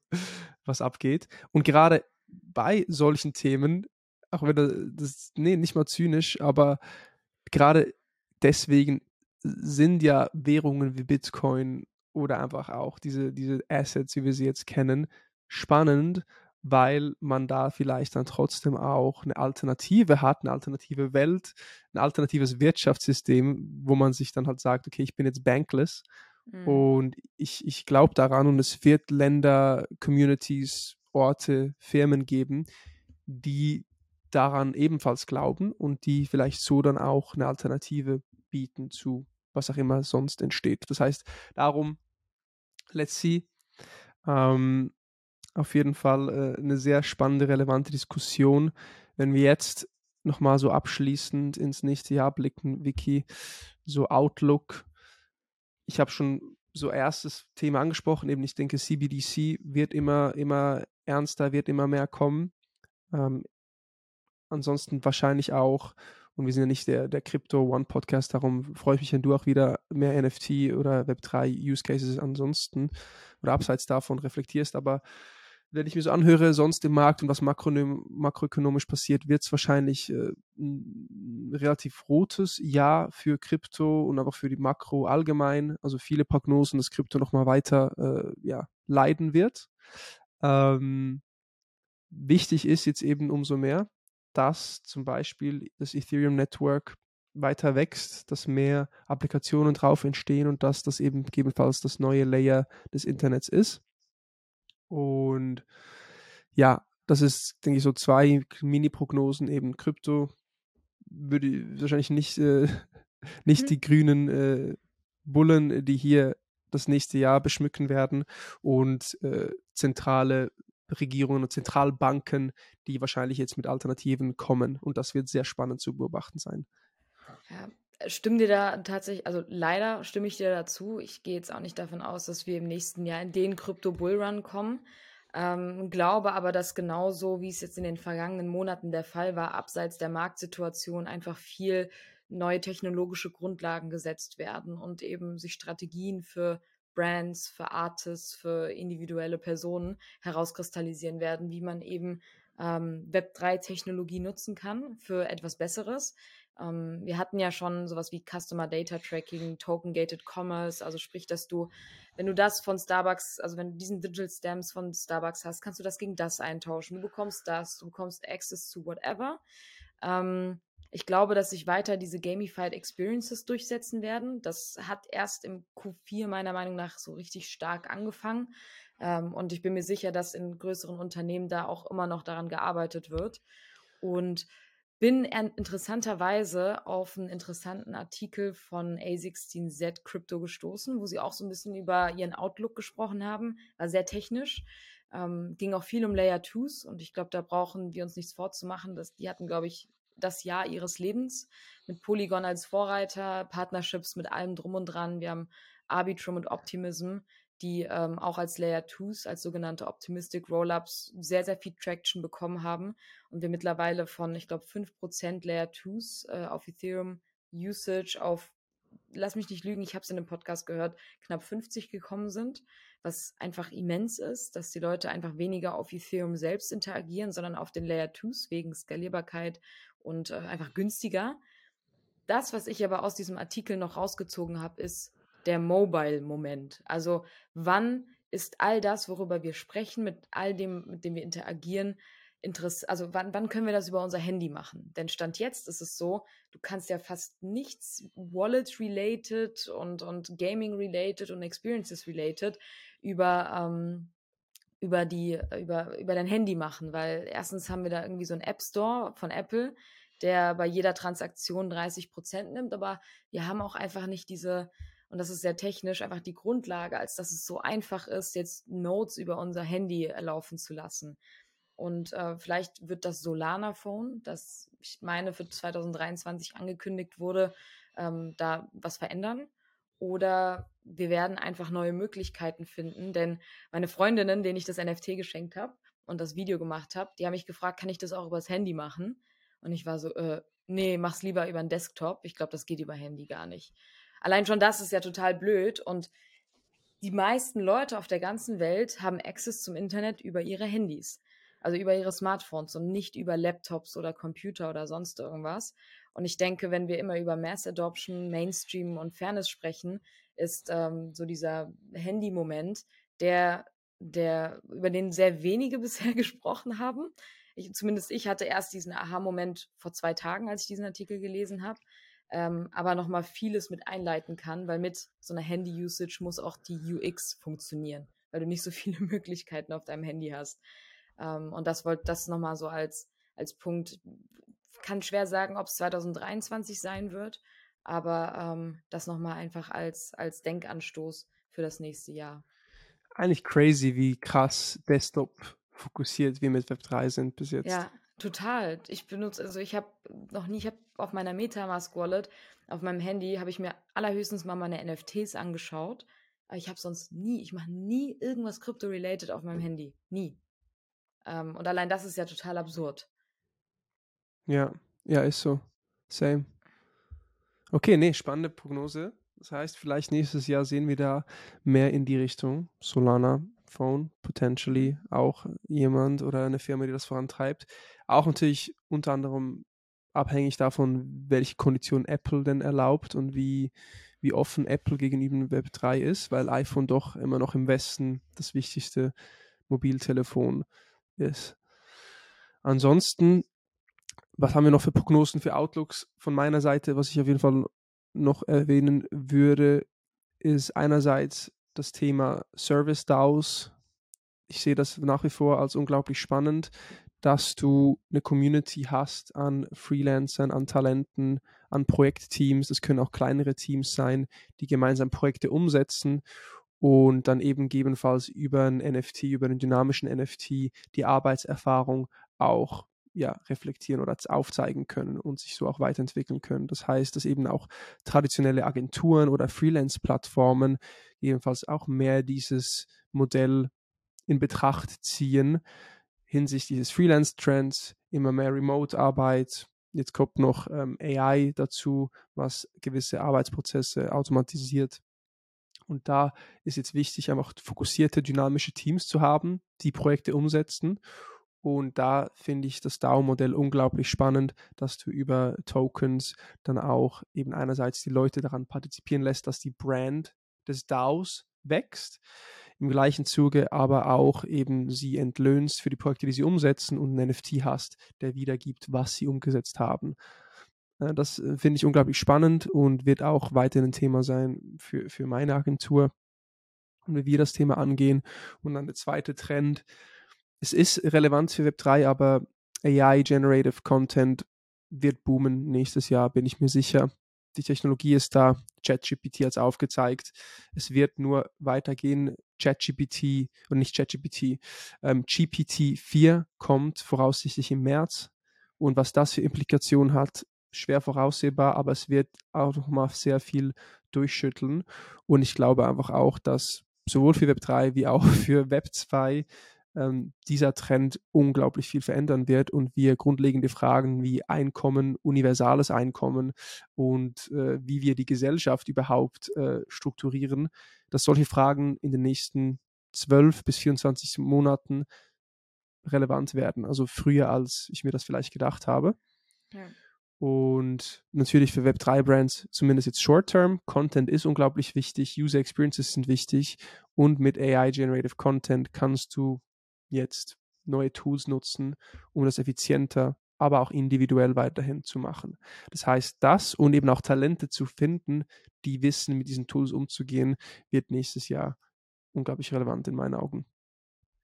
was abgeht. Und gerade bei solchen Themen, auch wenn das, nee, nicht mal zynisch, aber gerade deswegen sind ja Währungen wie Bitcoin oder einfach auch diese, diese Assets, wie wir sie jetzt kennen, spannend, weil man da vielleicht dann trotzdem auch eine Alternative hat, eine alternative Welt, ein alternatives Wirtschaftssystem, wo man sich dann halt sagt, okay, ich bin jetzt bankless mhm. und ich, ich glaube daran und es wird Länder, Communities, Orte, Firmen geben, die daran ebenfalls glauben und die vielleicht so dann auch eine Alternative bieten zu was auch immer sonst entsteht. Das heißt, darum, let's see. Ähm, auf jeden Fall äh, eine sehr spannende, relevante Diskussion. Wenn wir jetzt nochmal so abschließend ins nächste Jahr blicken, Vicky, so Outlook. Ich habe schon so erstes Thema angesprochen, eben ich denke, CBDC wird immer, immer ernster, wird immer mehr kommen. Ähm, ansonsten wahrscheinlich auch, und wir sind ja nicht der, der Crypto One Podcast, darum freue ich mich, wenn du auch wieder mehr NFT oder Web3 Use Cases ansonsten oder abseits davon reflektierst, aber wenn ich mir so anhöre, sonst im Markt und was makroökonomisch passiert, wird es wahrscheinlich äh, ein relativ rotes Jahr für Krypto und aber für die Makro allgemein. Also viele Prognosen, dass Krypto nochmal weiter äh, ja, leiden wird. Ähm, wichtig ist jetzt eben umso mehr, dass zum Beispiel das Ethereum Network weiter wächst, dass mehr Applikationen drauf entstehen und dass das eben gegebenenfalls das neue Layer des Internets ist. Und ja, das ist, denke ich, so zwei Mini-Prognosen, eben Krypto würde wahrscheinlich nicht, äh, nicht mhm. die grünen äh, Bullen, die hier das nächste Jahr beschmücken werden und äh, zentrale Regierungen und Zentralbanken, die wahrscheinlich jetzt mit Alternativen kommen. Und das wird sehr spannend zu beobachten sein. Ja, stimme dir da tatsächlich, also leider stimme ich dir dazu. Ich gehe jetzt auch nicht davon aus, dass wir im nächsten Jahr in den Krypto-Bullrun kommen. Ähm, glaube aber, dass genauso, wie es jetzt in den vergangenen Monaten der Fall war, abseits der Marktsituation einfach viel neue technologische Grundlagen gesetzt werden und eben sich Strategien für Brands, für Artists, für individuelle Personen herauskristallisieren werden, wie man eben ähm, Web3-Technologie nutzen kann für etwas Besseres. Ähm, wir hatten ja schon sowas wie Customer Data Tracking, Token-Gated Commerce, also sprich, dass du, wenn du das von Starbucks, also wenn du diesen Digital Stamps von Starbucks hast, kannst du das gegen das eintauschen. Du bekommst das, du bekommst Access zu whatever. Ähm, ich glaube, dass sich weiter diese Gamified Experiences durchsetzen werden. Das hat erst im Q4 meiner Meinung nach so richtig stark angefangen. Ähm, und ich bin mir sicher, dass in größeren Unternehmen da auch immer noch daran gearbeitet wird. Und bin interessanterweise auf einen interessanten Artikel von A16Z Crypto gestoßen, wo sie auch so ein bisschen über ihren Outlook gesprochen haben. War sehr technisch. Ähm, ging auch viel um Layer 2s und ich glaube, da brauchen wir uns nichts vorzumachen. Dass, die hatten, glaube ich, das Jahr ihres Lebens mit Polygon als Vorreiter, Partnerships mit allem drum und dran. Wir haben Arbitrum und Optimism, die ähm, auch als Layer 2s, als sogenannte Optimistic Rollups sehr, sehr viel Traction bekommen haben und wir mittlerweile von, ich glaube, 5% Layer 2s äh, auf Ethereum Usage auf, lass mich nicht lügen, ich habe es in dem Podcast gehört, knapp 50 gekommen sind, was einfach immens ist, dass die Leute einfach weniger auf Ethereum selbst interagieren, sondern auf den Layer 2s wegen Skalierbarkeit und äh, einfach günstiger. Das, was ich aber aus diesem Artikel noch rausgezogen habe, ist der Mobile-Moment. Also wann ist all das, worüber wir sprechen, mit all dem, mit dem wir interagieren, Interess also wann, wann können wir das über unser Handy machen? Denn Stand jetzt ist es so, du kannst ja fast nichts Wallet-related und, und Gaming-related und Experiences-related über, ähm, über, die, über, über dein Handy machen, weil erstens haben wir da irgendwie so einen App Store von Apple, der bei jeder Transaktion 30 Prozent nimmt, aber wir haben auch einfach nicht diese, und das ist sehr technisch, einfach die Grundlage, als dass es so einfach ist, jetzt Notes über unser Handy laufen zu lassen. Und äh, vielleicht wird das Solana Phone, das ich meine für 2023 angekündigt wurde, ähm, da was verändern. Oder wir werden einfach neue Möglichkeiten finden. Denn meine Freundinnen, denen ich das NFT geschenkt habe und das Video gemacht habe, die haben mich gefragt, kann ich das auch übers Handy machen? Und ich war so, äh, nee, mach's lieber über einen Desktop. Ich glaube, das geht über Handy gar nicht. Allein schon das ist ja total blöd. Und die meisten Leute auf der ganzen Welt haben Access zum Internet über ihre Handys also über ihre Smartphones und nicht über Laptops oder Computer oder sonst irgendwas. Und ich denke, wenn wir immer über Mass Adoption, Mainstream und Fairness sprechen, ist ähm, so dieser Handy-Moment, der, der, über den sehr wenige bisher gesprochen haben. Ich, zumindest ich hatte erst diesen Aha-Moment vor zwei Tagen, als ich diesen Artikel gelesen habe. Ähm, aber nochmal vieles mit einleiten kann, weil mit so einer Handy-Usage muss auch die UX funktionieren, weil du nicht so viele Möglichkeiten auf deinem Handy hast. Ähm, und das wollte das nochmal so als, als Punkt. Kann schwer sagen, ob es 2023 sein wird, aber ähm, das nochmal einfach als, als Denkanstoß für das nächste Jahr. Eigentlich crazy, wie krass Desktop fokussiert wir mit Web3 sind bis jetzt. Ja, total. Ich benutze, also ich habe noch nie, ich habe auf meiner Metamask Wallet, auf meinem Handy, habe ich mir allerhöchstens mal meine NFTs angeschaut. Aber ich habe sonst nie, ich mache nie irgendwas Crypto-related auf meinem Handy. Nie. Ähm, und allein das ist ja total absurd. Ja, ja, ist so. Same. Okay, nee, spannende Prognose. Das heißt, vielleicht nächstes Jahr sehen wir da mehr in die Richtung. Solana Phone, potentially auch jemand oder eine Firma, die das vorantreibt. Auch natürlich unter anderem abhängig davon, welche Konditionen Apple denn erlaubt und wie, wie offen Apple gegenüber Web3 ist, weil iPhone doch immer noch im Westen das wichtigste Mobiltelefon ist. Ansonsten, was haben wir noch für Prognosen für Outlooks von meiner Seite? Was ich auf jeden Fall noch erwähnen würde, ist einerseits das Thema Service DAOs. ich sehe das nach wie vor als unglaublich spannend, dass du eine Community hast an Freelancern, an Talenten, an Projektteams. Das können auch kleinere Teams sein, die gemeinsam Projekte umsetzen und dann eben gegebenenfalls über ein NFT, über einen dynamischen NFT die Arbeitserfahrung auch ja, reflektieren oder aufzeigen können und sich so auch weiterentwickeln können. Das heißt, dass eben auch traditionelle Agenturen oder Freelance-Plattformen jedenfalls auch mehr dieses Modell in Betracht ziehen hinsichtlich des Freelance-Trends, immer mehr Remote-Arbeit. Jetzt kommt noch ähm, AI dazu, was gewisse Arbeitsprozesse automatisiert. Und da ist jetzt wichtig, einfach fokussierte, dynamische Teams zu haben, die Projekte umsetzen und da finde ich das DAO-Modell unglaublich spannend, dass du über Tokens dann auch eben einerseits die Leute daran partizipieren lässt, dass die Brand des DAOs wächst, im gleichen Zuge aber auch eben sie entlöhnst für die Projekte, die sie umsetzen und einen NFT hast, der wiedergibt, was sie umgesetzt haben. Das äh, finde ich unglaublich spannend und wird auch weiterhin ein Thema sein für, für meine Agentur und wie wir das Thema angehen. Und dann der zweite Trend, es ist relevant für Web3, aber AI-Generative Content wird boomen nächstes Jahr, bin ich mir sicher. Die Technologie ist da, ChatGPT hat es aufgezeigt. Es wird nur weitergehen. ChatGPT und nicht ChatGPT, ähm, GPT-4 kommt voraussichtlich im März. Und was das für Implikationen hat, schwer voraussehbar, aber es wird auch nochmal sehr viel durchschütteln. Und ich glaube einfach auch, dass sowohl für Web 3 wie auch für Web 2 ähm, dieser Trend unglaublich viel verändern wird und wir grundlegende Fragen wie Einkommen, universales Einkommen und äh, wie wir die Gesellschaft überhaupt äh, strukturieren, dass solche Fragen in den nächsten 12 bis 24 Monaten relevant werden. Also früher, als ich mir das vielleicht gedacht habe. Ja. Und natürlich für Web3-Brands, zumindest jetzt Short-Term, Content ist unglaublich wichtig, User Experiences sind wichtig und mit AI-Generative Content kannst du jetzt neue Tools nutzen, um das effizienter, aber auch individuell weiterhin zu machen. Das heißt, das und eben auch Talente zu finden, die wissen, mit diesen Tools umzugehen, wird nächstes Jahr unglaublich relevant in meinen Augen.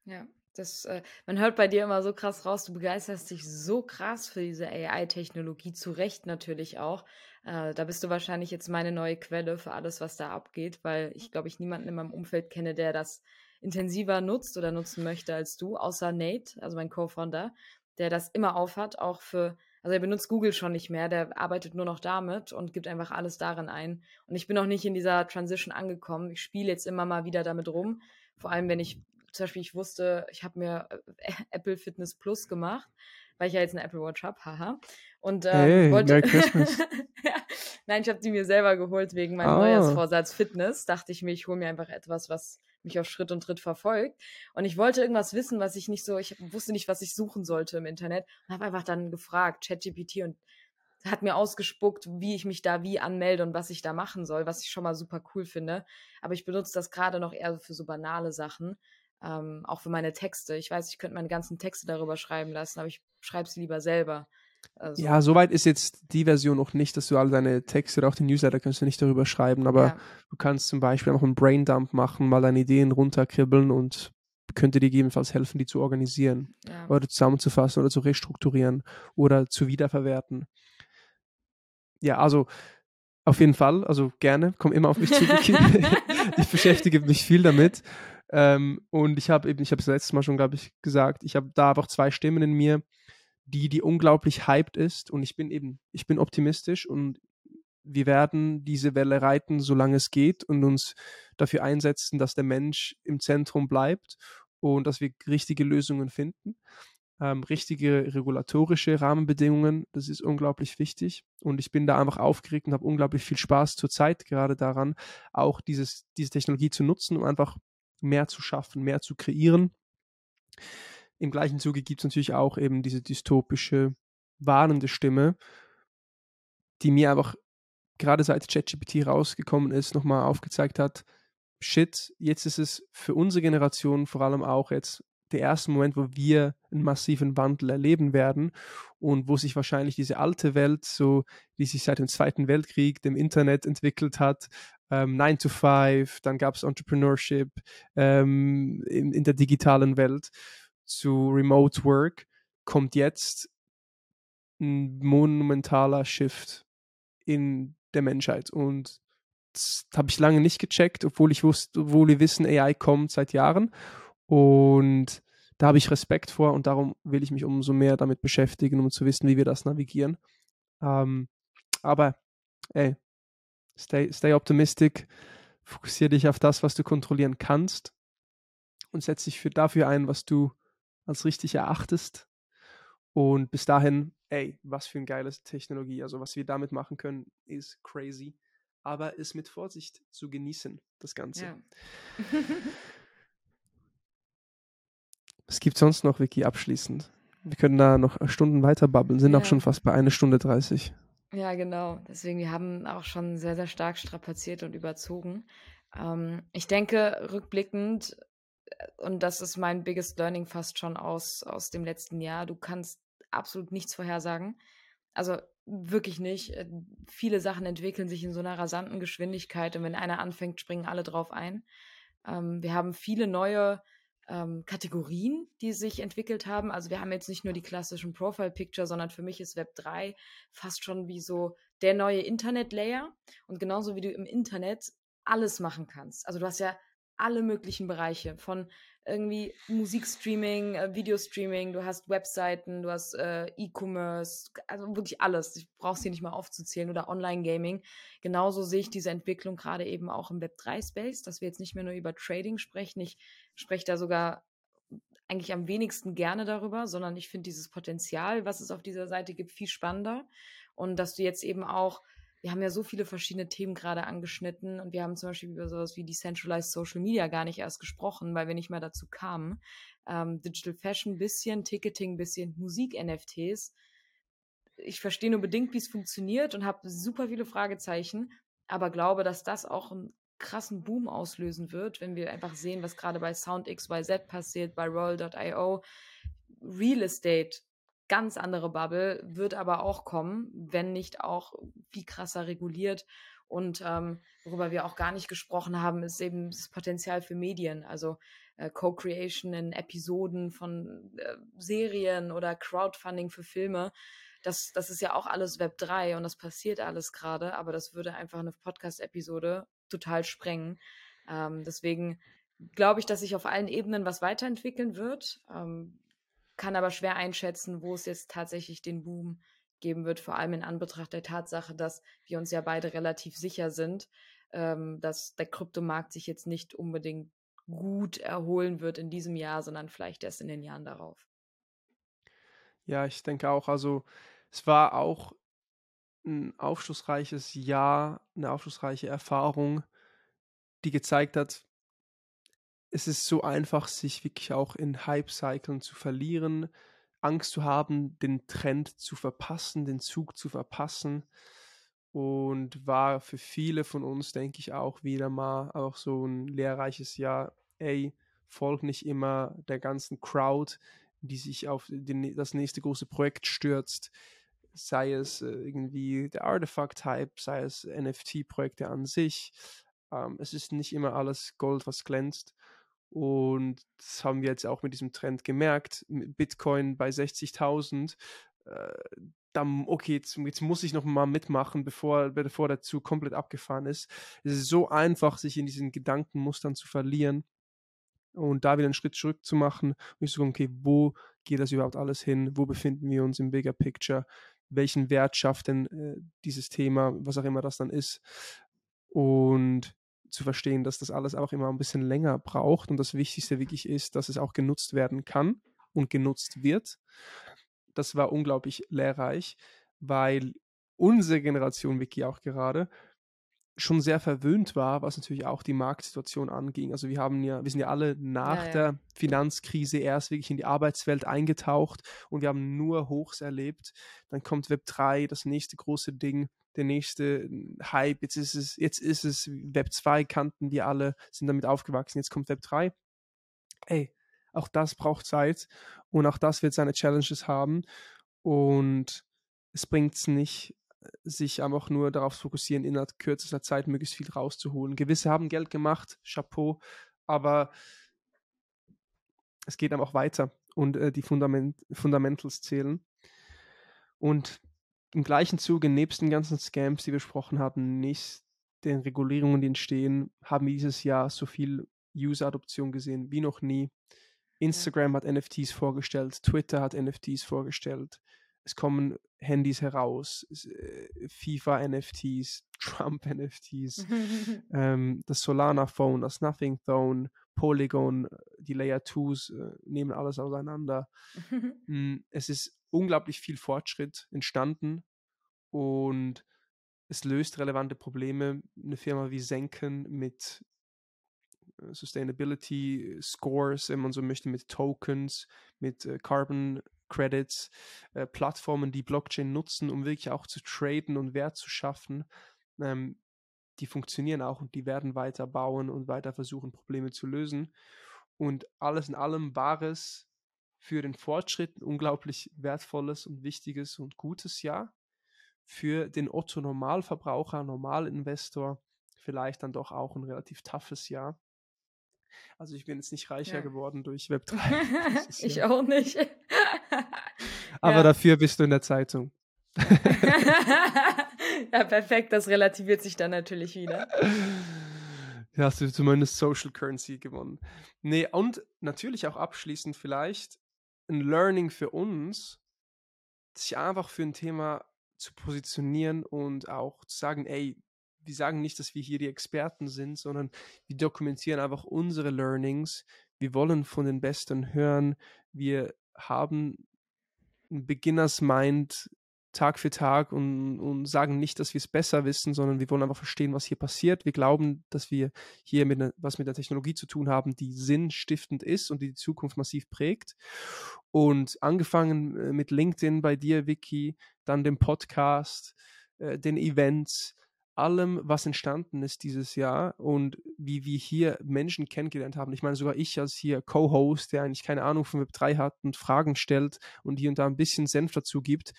Ja, das, äh, man hört bei dir immer so krass raus, du begeisterst dich so krass für diese AI-Technologie, zu Recht natürlich auch. Äh, da bist du wahrscheinlich jetzt meine neue Quelle für alles, was da abgeht, weil ich glaube, ich niemanden in meinem Umfeld kenne, der das intensiver nutzt oder nutzen möchte als du, außer Nate, also mein Co-Founder, der das immer aufhat, auch für, also er benutzt Google schon nicht mehr, der arbeitet nur noch damit und gibt einfach alles darin ein. Und ich bin noch nicht in dieser Transition angekommen. Ich spiele jetzt immer mal wieder damit rum, vor allem wenn ich, zum Beispiel ich wusste, ich habe mir äh, Apple Fitness Plus gemacht, weil ich ja jetzt eine Apple Watch habe, haha. Und ähm, hey, wollte. Merry Christmas. ja. Nein, ich habe die mir selber geholt wegen meinem oh. Neujahrsvorsatz Fitness. Dachte ich mir, ich hole mir einfach etwas, was mich auf Schritt und Tritt verfolgt. Und ich wollte irgendwas wissen, was ich nicht so, ich wusste nicht, was ich suchen sollte im Internet und habe einfach dann gefragt, ChatGPT und hat mir ausgespuckt, wie ich mich da wie anmelde und was ich da machen soll, was ich schon mal super cool finde. Aber ich benutze das gerade noch eher für so banale Sachen, ähm, auch für meine Texte. Ich weiß, ich könnte meine ganzen Texte darüber schreiben lassen, aber ich schreibe sie lieber selber. Also, ja, soweit ist jetzt die Version noch nicht, dass du all deine Texte oder auch den Newsletter kannst du nicht darüber schreiben, aber ja. du kannst zum Beispiel auch einen Braindump machen, mal deine Ideen runterkribbeln und könnte dir gegebenenfalls helfen, die zu organisieren ja. oder zusammenzufassen oder zu restrukturieren oder zu wiederverwerten. Ja, also auf jeden Fall, also gerne, komm immer auf mich zu. ich beschäftige mich viel damit. Ähm, und ich habe eben, ich habe es letztes Mal schon, glaube ich, gesagt, ich habe da einfach zwei Stimmen in mir, die, die unglaublich hyped ist. Und ich bin eben, ich bin optimistisch und wir werden diese Welle reiten, solange es geht und uns dafür einsetzen, dass der Mensch im Zentrum bleibt und dass wir richtige Lösungen finden. Ähm, richtige regulatorische Rahmenbedingungen, das ist unglaublich wichtig. Und ich bin da einfach aufgeregt und habe unglaublich viel Spaß zurzeit gerade daran, auch dieses, diese Technologie zu nutzen, um einfach mehr zu schaffen, mehr zu kreieren. Im gleichen Zuge gibt es natürlich auch eben diese dystopische, warnende Stimme, die mir einfach gerade seit ChatGPT rausgekommen ist, nochmal aufgezeigt hat, shit, jetzt ist es für unsere Generation vor allem auch jetzt der erste Moment, wo wir einen massiven Wandel erleben werden und wo sich wahrscheinlich diese alte Welt, so die sich seit dem Zweiten Weltkrieg, dem Internet entwickelt hat, ähm, 9 to 5, dann gab es Entrepreneurship ähm, in, in der digitalen Welt zu Remote Work, kommt jetzt ein monumentaler Shift in der Menschheit. Und das habe ich lange nicht gecheckt, obwohl ich wusste, obwohl wir wissen, AI kommt seit Jahren. Und da habe ich Respekt vor und darum will ich mich umso mehr damit beschäftigen, um zu wissen, wie wir das navigieren. Ähm, aber, ey, stay, stay optimistic, fokussiere dich auf das, was du kontrollieren kannst und setze dich für, dafür ein, was du als richtig erachtest. Und bis dahin, ey, was für eine geile Technologie. Also was wir damit machen können, ist crazy. Aber ist mit Vorsicht zu genießen, das Ganze. Ja. Was gibt sonst noch, Vicky, abschließend? Wir können da noch Stunden weiter babbeln, sind ja. auch schon fast bei einer Stunde 30. Ja, genau. Deswegen, wir haben auch schon sehr, sehr stark strapaziert und überzogen. Ähm, ich denke, rückblickend, äh, und das ist mein biggest learning fast schon aus, aus dem letzten Jahr, du kannst absolut nichts vorhersagen. Also wirklich nicht. Äh, viele Sachen entwickeln sich in so einer rasanten Geschwindigkeit und wenn einer anfängt, springen alle drauf ein. Ähm, wir haben viele neue ähm, Kategorien, die sich entwickelt haben. Also wir haben jetzt nicht nur die klassischen Profile Picture, sondern für mich ist Web 3 fast schon wie so der neue Internet Layer. Und genauso wie du im Internet alles machen kannst. Also du hast ja alle möglichen Bereiche von irgendwie Musikstreaming, äh, Videostreaming, du hast Webseiten, du hast äh, E-Commerce, also wirklich alles. Ich brauche es hier nicht mal aufzuzählen oder Online-Gaming. Genauso sehe ich diese Entwicklung gerade eben auch im Web3-Space, dass wir jetzt nicht mehr nur über Trading sprechen. Ich spreche da sogar eigentlich am wenigsten gerne darüber, sondern ich finde dieses Potenzial, was es auf dieser Seite gibt, viel spannender. Und dass du jetzt eben auch wir haben ja so viele verschiedene Themen gerade angeschnitten und wir haben zum Beispiel über sowas wie Decentralized Social Media gar nicht erst gesprochen, weil wir nicht mehr dazu kamen. Ähm, Digital Fashion bisschen, Ticketing bisschen, Musik-NFTs. Ich verstehe nur bedingt, wie es funktioniert und habe super viele Fragezeichen, aber glaube, dass das auch einen krassen Boom auslösen wird, wenn wir einfach sehen, was gerade bei Sound XYZ passiert, bei Roll.io. Real Estate ganz andere Bubble, wird aber auch kommen, wenn nicht auch viel krasser reguliert. Und ähm, worüber wir auch gar nicht gesprochen haben, ist eben das Potenzial für Medien, also äh, Co-Creation in Episoden von äh, Serien oder Crowdfunding für Filme. Das, das ist ja auch alles Web 3 und das passiert alles gerade, aber das würde einfach eine Podcast-Episode total sprengen. Ähm, deswegen glaube ich, dass sich auf allen Ebenen was weiterentwickeln wird. Ähm, kann aber schwer einschätzen, wo es jetzt tatsächlich den Boom geben wird, vor allem in Anbetracht der Tatsache, dass wir uns ja beide relativ sicher sind, ähm, dass der Kryptomarkt sich jetzt nicht unbedingt gut erholen wird in diesem Jahr, sondern vielleicht erst in den Jahren darauf. Ja, ich denke auch. Also es war auch ein aufschlussreiches Jahr, eine aufschlussreiche Erfahrung, die gezeigt hat, es ist so einfach, sich wirklich auch in Hype-Cyclen zu verlieren, Angst zu haben, den Trend zu verpassen, den Zug zu verpassen. Und war für viele von uns, denke ich, auch wieder mal auch so ein lehrreiches Jahr. Ey, folg nicht immer der ganzen Crowd, die sich auf den, das nächste große Projekt stürzt. Sei es äh, irgendwie der Artifact-Hype, sei es NFT-Projekte an sich. Ähm, es ist nicht immer alles Gold, was glänzt. Und das haben wir jetzt auch mit diesem Trend gemerkt. Bitcoin bei 60.000. Äh, dann, okay, jetzt, jetzt, muss ich noch mal mitmachen, bevor, bevor Zug komplett abgefahren ist. Es ist so einfach, sich in diesen Gedankenmustern zu verlieren und da wieder einen Schritt zurück zu machen und ich so, okay, wo geht das überhaupt alles hin? Wo befinden wir uns im Bigger Picture? Welchen Wert schafft denn äh, dieses Thema, was auch immer das dann ist? Und zu verstehen, dass das alles auch immer ein bisschen länger braucht und das Wichtigste wirklich ist, dass es auch genutzt werden kann und genutzt wird. Das war unglaublich lehrreich, weil unsere Generation Wiki auch gerade schon sehr verwöhnt war, was natürlich auch die Marktsituation anging. Also wir haben ja, wir sind ja alle nach ja, ja. der Finanzkrise erst wirklich in die Arbeitswelt eingetaucht und wir haben nur Hochs erlebt. Dann kommt Web 3, das nächste große Ding der nächste Hype. Jetzt ist es, jetzt ist es Web 2, kannten wir alle, sind damit aufgewachsen. Jetzt kommt Web 3. Ey, auch das braucht Zeit und auch das wird seine Challenges haben. Und es bringt es nicht, sich einfach nur darauf fokussieren, innerhalb kürzester Zeit möglichst viel rauszuholen. Gewisse haben Geld gemacht, Chapeau, aber es geht dann auch weiter und äh, die Fundament Fundamentals zählen. Und im gleichen Zuge, nebst den ganzen Scams, die wir besprochen haben, nicht den Regulierungen, die entstehen, haben wir dieses Jahr so viel User-Adoption gesehen wie noch nie. Instagram hat NFTs vorgestellt, Twitter hat NFTs vorgestellt. Es kommen Handys heraus, äh, FIFA-NFTs, Trump-NFTs, ähm, das Solana-Phone, das Nothing Phone, Polygon, die Layer 2s äh, nehmen alles auseinander. mm, es ist unglaublich viel Fortschritt entstanden und es löst relevante Probleme. Eine Firma wie Senken mit äh, Sustainability Scores, wenn man so möchte, mit Tokens, mit äh, Carbon Credits, äh, Plattformen, die Blockchain nutzen, um wirklich auch zu traden und Wert zu schaffen. Ähm, die funktionieren auch und die werden weiter bauen und weiter versuchen, Probleme zu lösen. Und alles in allem war es für den Fortschritt ein unglaublich wertvolles und wichtiges und gutes Jahr. Für den Otto Normalverbraucher, Normalinvestor vielleicht dann doch auch ein relativ toughes Jahr. Also ich bin jetzt nicht reicher ja. geworden durch Web3. ich auch nicht. Aber ja. dafür bist du in der Zeitung. ja, perfekt, das relativiert sich dann natürlich wieder. Ja, hast du zumindest Social Currency gewonnen. Nee, und natürlich auch abschließend vielleicht ein Learning für uns, sich einfach für ein Thema zu positionieren und auch zu sagen, ey, wir sagen nicht, dass wir hier die Experten sind, sondern wir dokumentieren einfach unsere Learnings. Wir wollen von den Besten hören. Wir haben ein Beginners Mind Tag für Tag und, und sagen nicht, dass wir es besser wissen, sondern wir wollen einfach verstehen, was hier passiert. Wir glauben, dass wir hier mit ne, was mit der Technologie zu tun haben, die sinnstiftend ist und die die Zukunft massiv prägt. Und angefangen äh, mit LinkedIn bei dir, Vicky, dann dem Podcast, äh, den Events, allem, was entstanden ist dieses Jahr und wie wir hier Menschen kennengelernt haben. Ich meine, sogar ich als hier Co-Host, der eigentlich keine Ahnung von Web3 hat und Fragen stellt und hier und da ein bisschen Senf dazu gibt,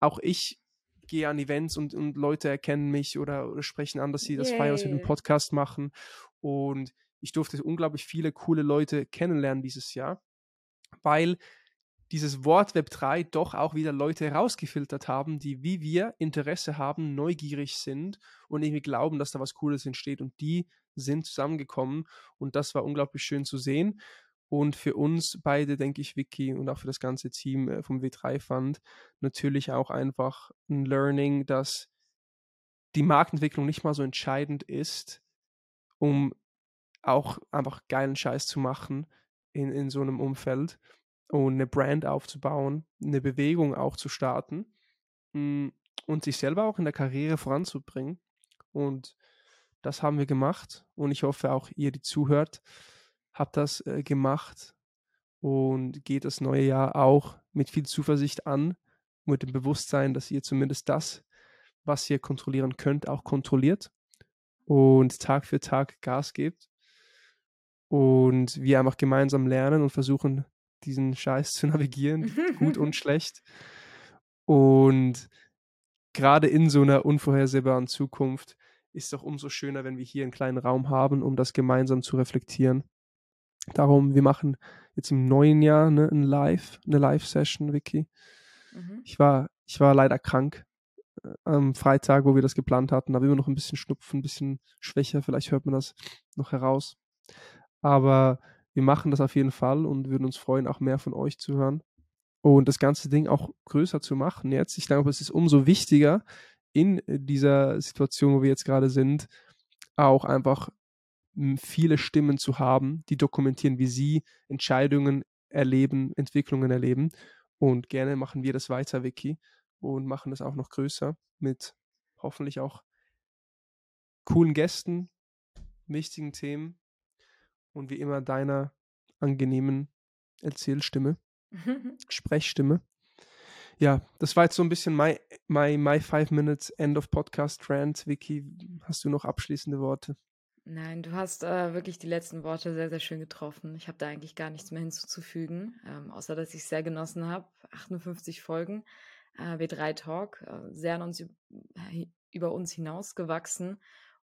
auch ich gehe an Events und, und Leute erkennen mich oder, oder sprechen an, dass sie das wir mit dem Podcast machen. Und ich durfte unglaublich viele coole Leute kennenlernen dieses Jahr, weil dieses Wort Web 3 doch auch wieder Leute herausgefiltert haben, die wie wir Interesse haben, neugierig sind und irgendwie glauben, dass da was Cooles entsteht. Und die sind zusammengekommen und das war unglaublich schön zu sehen. Und für uns beide, denke ich, Vicky und auch für das ganze Team äh, vom W3 Fund natürlich auch einfach ein Learning, dass die Marktentwicklung nicht mal so entscheidend ist, um auch einfach geilen Scheiß zu machen in, in so einem Umfeld und eine Brand aufzubauen, eine Bewegung auch zu starten hm, und sich selber auch in der Karriere voranzubringen. Und das haben wir gemacht und ich hoffe auch ihr, die zuhört, habt das äh, gemacht und geht das neue Jahr auch mit viel Zuversicht an, mit dem Bewusstsein, dass ihr zumindest das, was ihr kontrollieren könnt, auch kontrolliert und Tag für Tag Gas gebt und wir einfach gemeinsam lernen und versuchen, diesen Scheiß zu navigieren, gut und schlecht. Und gerade in so einer unvorhersehbaren Zukunft ist es doch umso schöner, wenn wir hier einen kleinen Raum haben, um das gemeinsam zu reflektieren Darum, wir machen jetzt im neuen Jahr ne, ein Live, eine Live-Session, Vicky. Mhm. Ich, war, ich war leider krank äh, am Freitag, wo wir das geplant hatten. Da war immer noch ein bisschen Schnupfen, ein bisschen schwächer. Vielleicht hört man das noch heraus. Aber wir machen das auf jeden Fall und würden uns freuen, auch mehr von euch zu hören. Und das ganze Ding auch größer zu machen jetzt. Ich glaube, es ist umso wichtiger in dieser Situation, wo wir jetzt gerade sind, auch einfach viele Stimmen zu haben, die dokumentieren, wie sie Entscheidungen erleben, Entwicklungen erleben. Und gerne machen wir das weiter, Vicky, und machen das auch noch größer mit hoffentlich auch coolen Gästen, wichtigen Themen und wie immer deiner angenehmen Erzählstimme, Sprechstimme. Ja, das war jetzt so ein bisschen my, my, my Five Minutes End of Podcast Rant. Vicky, hast du noch abschließende Worte? Nein, du hast äh, wirklich die letzten Worte sehr, sehr schön getroffen. Ich habe da eigentlich gar nichts mehr hinzuzufügen, ähm, außer dass ich es sehr genossen habe. 58 Folgen. äh, W3 Talk, äh, sehr an uns, äh, über uns hinausgewachsen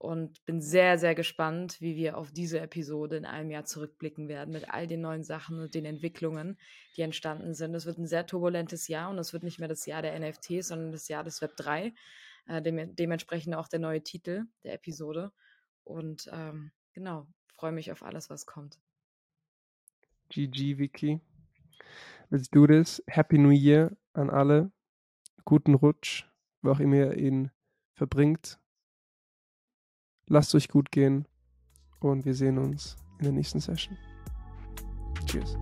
und bin sehr, sehr gespannt, wie wir auf diese Episode in einem Jahr zurückblicken werden mit all den neuen Sachen und den Entwicklungen, die entstanden sind. Es wird ein sehr turbulentes Jahr und es wird nicht mehr das Jahr der NFTs, sondern das Jahr des Web 3. Äh, dem, dementsprechend auch der neue Titel der Episode. Und ähm, genau, freue mich auf alles, was kommt. GG, Vicky. Let's do this. Happy New Year an alle. Guten Rutsch, wo auch immer ihr ihn verbringt. Lasst euch gut gehen und wir sehen uns in der nächsten Session. Cheers.